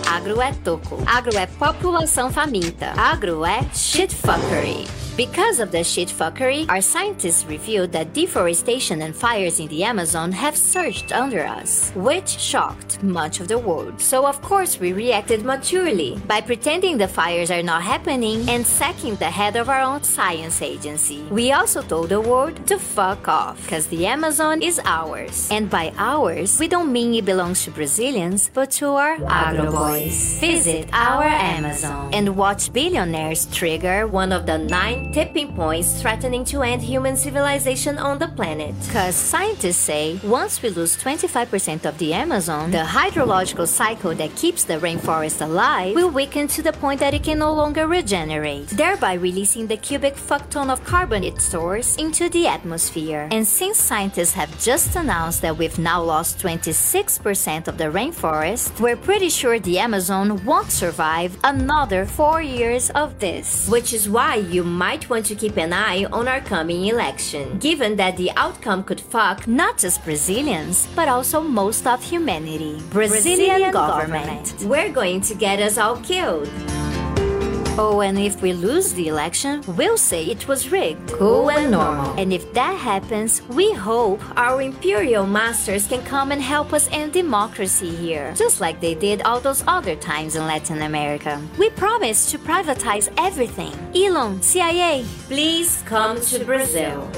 Agro é toco. Agro é população faminta. Agro é shitfuckery. Because of the shitfuckery, our scientists revealed that deforestation and fires in the Amazon have surged under us, which shocked much of the world. So, of course, we reacted maturely by pretending the fires are not happening and sacking the head of our own science agency. We also told the world to fuck off, because the Amazon is ours. And by ours, we don't mean it belongs to Brazilians, but to our agro boys. Visit our Amazon and watch billionaires trigger one of the nine tipping points threatening to end human civilization on the planet. Because scientists say once we lose 25% of the Amazon, the hydrological cycle that keeps the rainforest alive will weaken to the point that it can no longer regenerate, thereby releasing the cubic fuck ton of carbon it stores into the atmosphere. And since scientists have just announced that we've now lost 26% of the rainforest, we're pretty sure the Amazon won't survive another four years of this. Which is why you might want to keep an eye on our coming election, given that the outcome could fuck not just Brazilians, but also most of humanity. Brazilian, government. We're going to get us all killed. Oh, and if we lose the election, we'll say it was rigged. Cool and normal. And if that happens, we hope our imperial masters can come and help us end democracy here, just like they did all those other times in Latin America. We promise to privatize everything. Elon, CIA, please come to Brazil.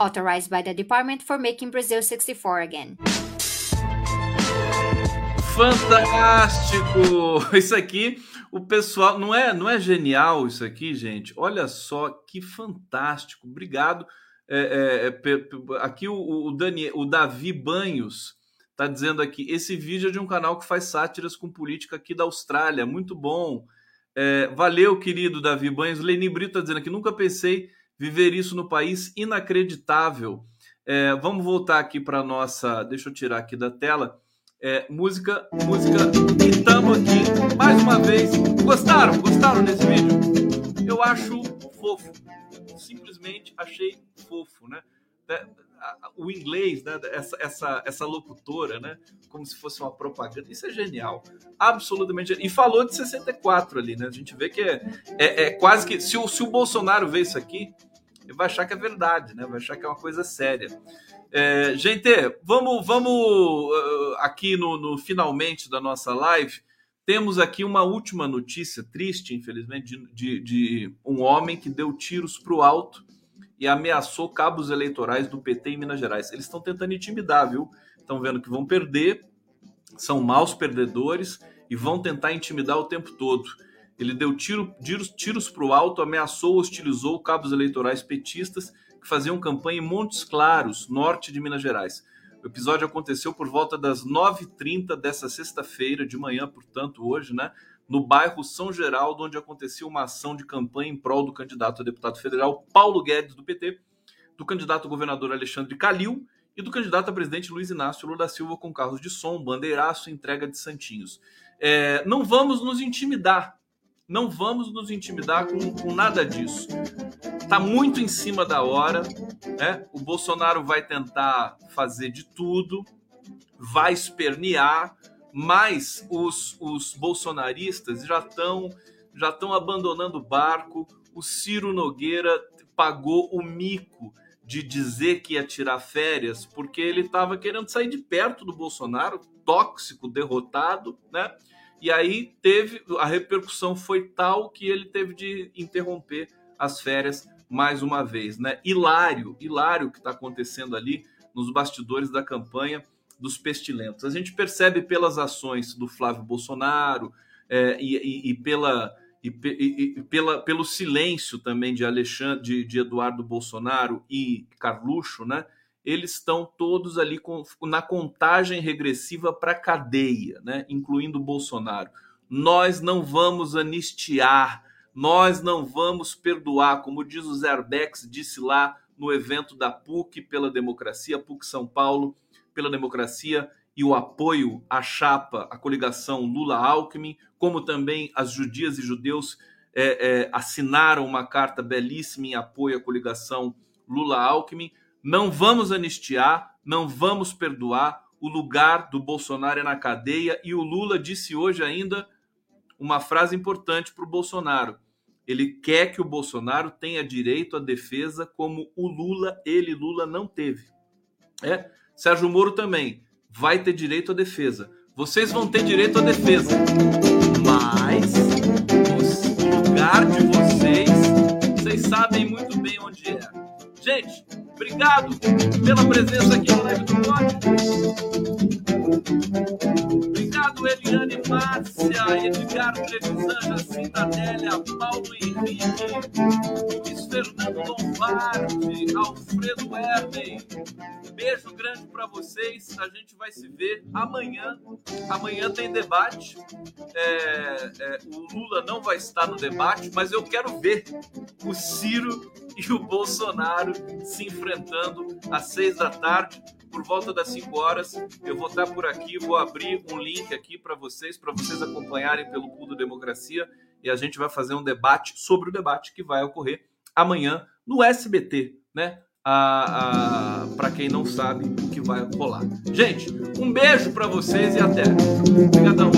Authorized by the Department for Making Brazil 64 again. Fantástico! *laughs* Isso aqui, o pessoal não é não é genial isso aqui, gente. Olha só que fantástico. Obrigado. É, é, pe- aqui o, o, Dani, o Davi Banhos está dizendo aqui: esse vídeo é de um canal que faz sátiras com política aqui da Austrália. Muito bom. É, valeu, querido Davi Banhos. Leni Brito está dizendo aqui: nunca pensei viver isso no país, inacreditável. É, vamos voltar aqui para nossa. Deixa eu tirar aqui da tela. É, música, música. E tamo aqui mais uma vez. Gostaram? Gostaram desse vídeo? Eu acho fofo. Simplesmente achei fofo, né? É, O inglês, né? Essa, essa, essa locutora, né? Como se fosse uma propaganda. Isso é genial. Absolutamente. E falou de 64 ali, né? A gente vê que é, é, é quase que. Se o, se o Bolsonaro ver isso aqui, ele vai achar que é verdade, né? Vai achar que é uma coisa séria. É, gente, vamos, vamos uh, aqui no, no finalmente da nossa live. Temos aqui uma última notícia triste, infelizmente, de, de, de um homem que deu tiros para o alto e ameaçou cabos eleitorais do PT em Minas Gerais. Eles estão tentando intimidar, viu? Estão vendo que vão perder, são maus perdedores e vão tentar intimidar o tempo todo. Ele deu tiro, tiros, tiros para o alto, ameaçou, hostilizou cabos eleitorais petistas que faziam campanha em Montes Claros, norte de Minas Gerais. O episódio aconteceu por volta das 9h30 dessa sexta-feira de manhã, portanto, hoje, né? No bairro São Geraldo, onde acontecia uma ação de campanha em prol do candidato a deputado federal Paulo Guedes, do PT, do candidato a governador Alexandre Calil e do candidato a presidente Luiz Inácio Lula da Silva com carros de som, bandeiraço, entrega de santinhos. É, não vamos nos intimidar, não vamos nos intimidar com, com nada disso. Está muito em cima da hora, né? O Bolsonaro vai tentar fazer de tudo, vai espernear, mas os, os bolsonaristas já estão já estão abandonando o barco. O Ciro Nogueira pagou o mico de dizer que ia tirar férias porque ele estava querendo sair de perto do Bolsonaro, tóxico, derrotado, né? E aí teve a repercussão foi tal que ele teve de interromper as férias mais uma vez, né? Hilário, hilário que está acontecendo ali nos bastidores da campanha dos pestilentos. A gente percebe pelas ações do Flávio Bolsonaro é, e, e, e, pela, e, e, pela, pelo silêncio também de Alexandre, de, de Eduardo Bolsonaro e Carluxo, né? Eles estão todos ali com, na contagem regressiva para a cadeia, né? Incluindo Bolsonaro. Nós não vamos anistiar, nós não vamos perdoar, como diz o Zerbex, disse lá no evento da PUC pela democracia, PUC São Paulo, pela democracia e o apoio à chapa, à coligação Lula-Alckmin, como também as judias e judeus é, é, assinaram uma carta belíssima em apoio à coligação Lula-Alckmin. Não vamos anistiar, não vamos perdoar. O lugar do Bolsonaro é na cadeia. E o Lula disse hoje ainda uma frase importante para o Bolsonaro. Ele quer que o Bolsonaro tenha direito à defesa como o Lula, ele, Lula, não teve. É, Sérgio Moro também vai ter direito à defesa. Vocês vão ter direito à defesa. Mas o lugar de vocês, vocês sabem muito bem onde é. Gente, obrigado pela presença aqui no Live do Pod. Obrigado, Eliane Márcia, Edgar Trevisan, Jacinta Adélia, Paulo Henrique, Luiz Fernando Lombardi, Alfredo Erden. Beijo grande para vocês. A gente vai se ver amanhã. Amanhã tem debate. É, é, o Lula não vai estar no debate, mas eu quero ver o Ciro e o Bolsonaro se enfrentando às seis da tarde por volta das 5 horas. Eu vou estar por aqui, vou abrir um link aqui para vocês, para vocês acompanharem pelo Pudo Democracia e a gente vai fazer um debate sobre o debate que vai ocorrer amanhã no SBT, né? para quem não sabe o que vai rolar. Gente, um beijo para vocês e até. Obrigadão.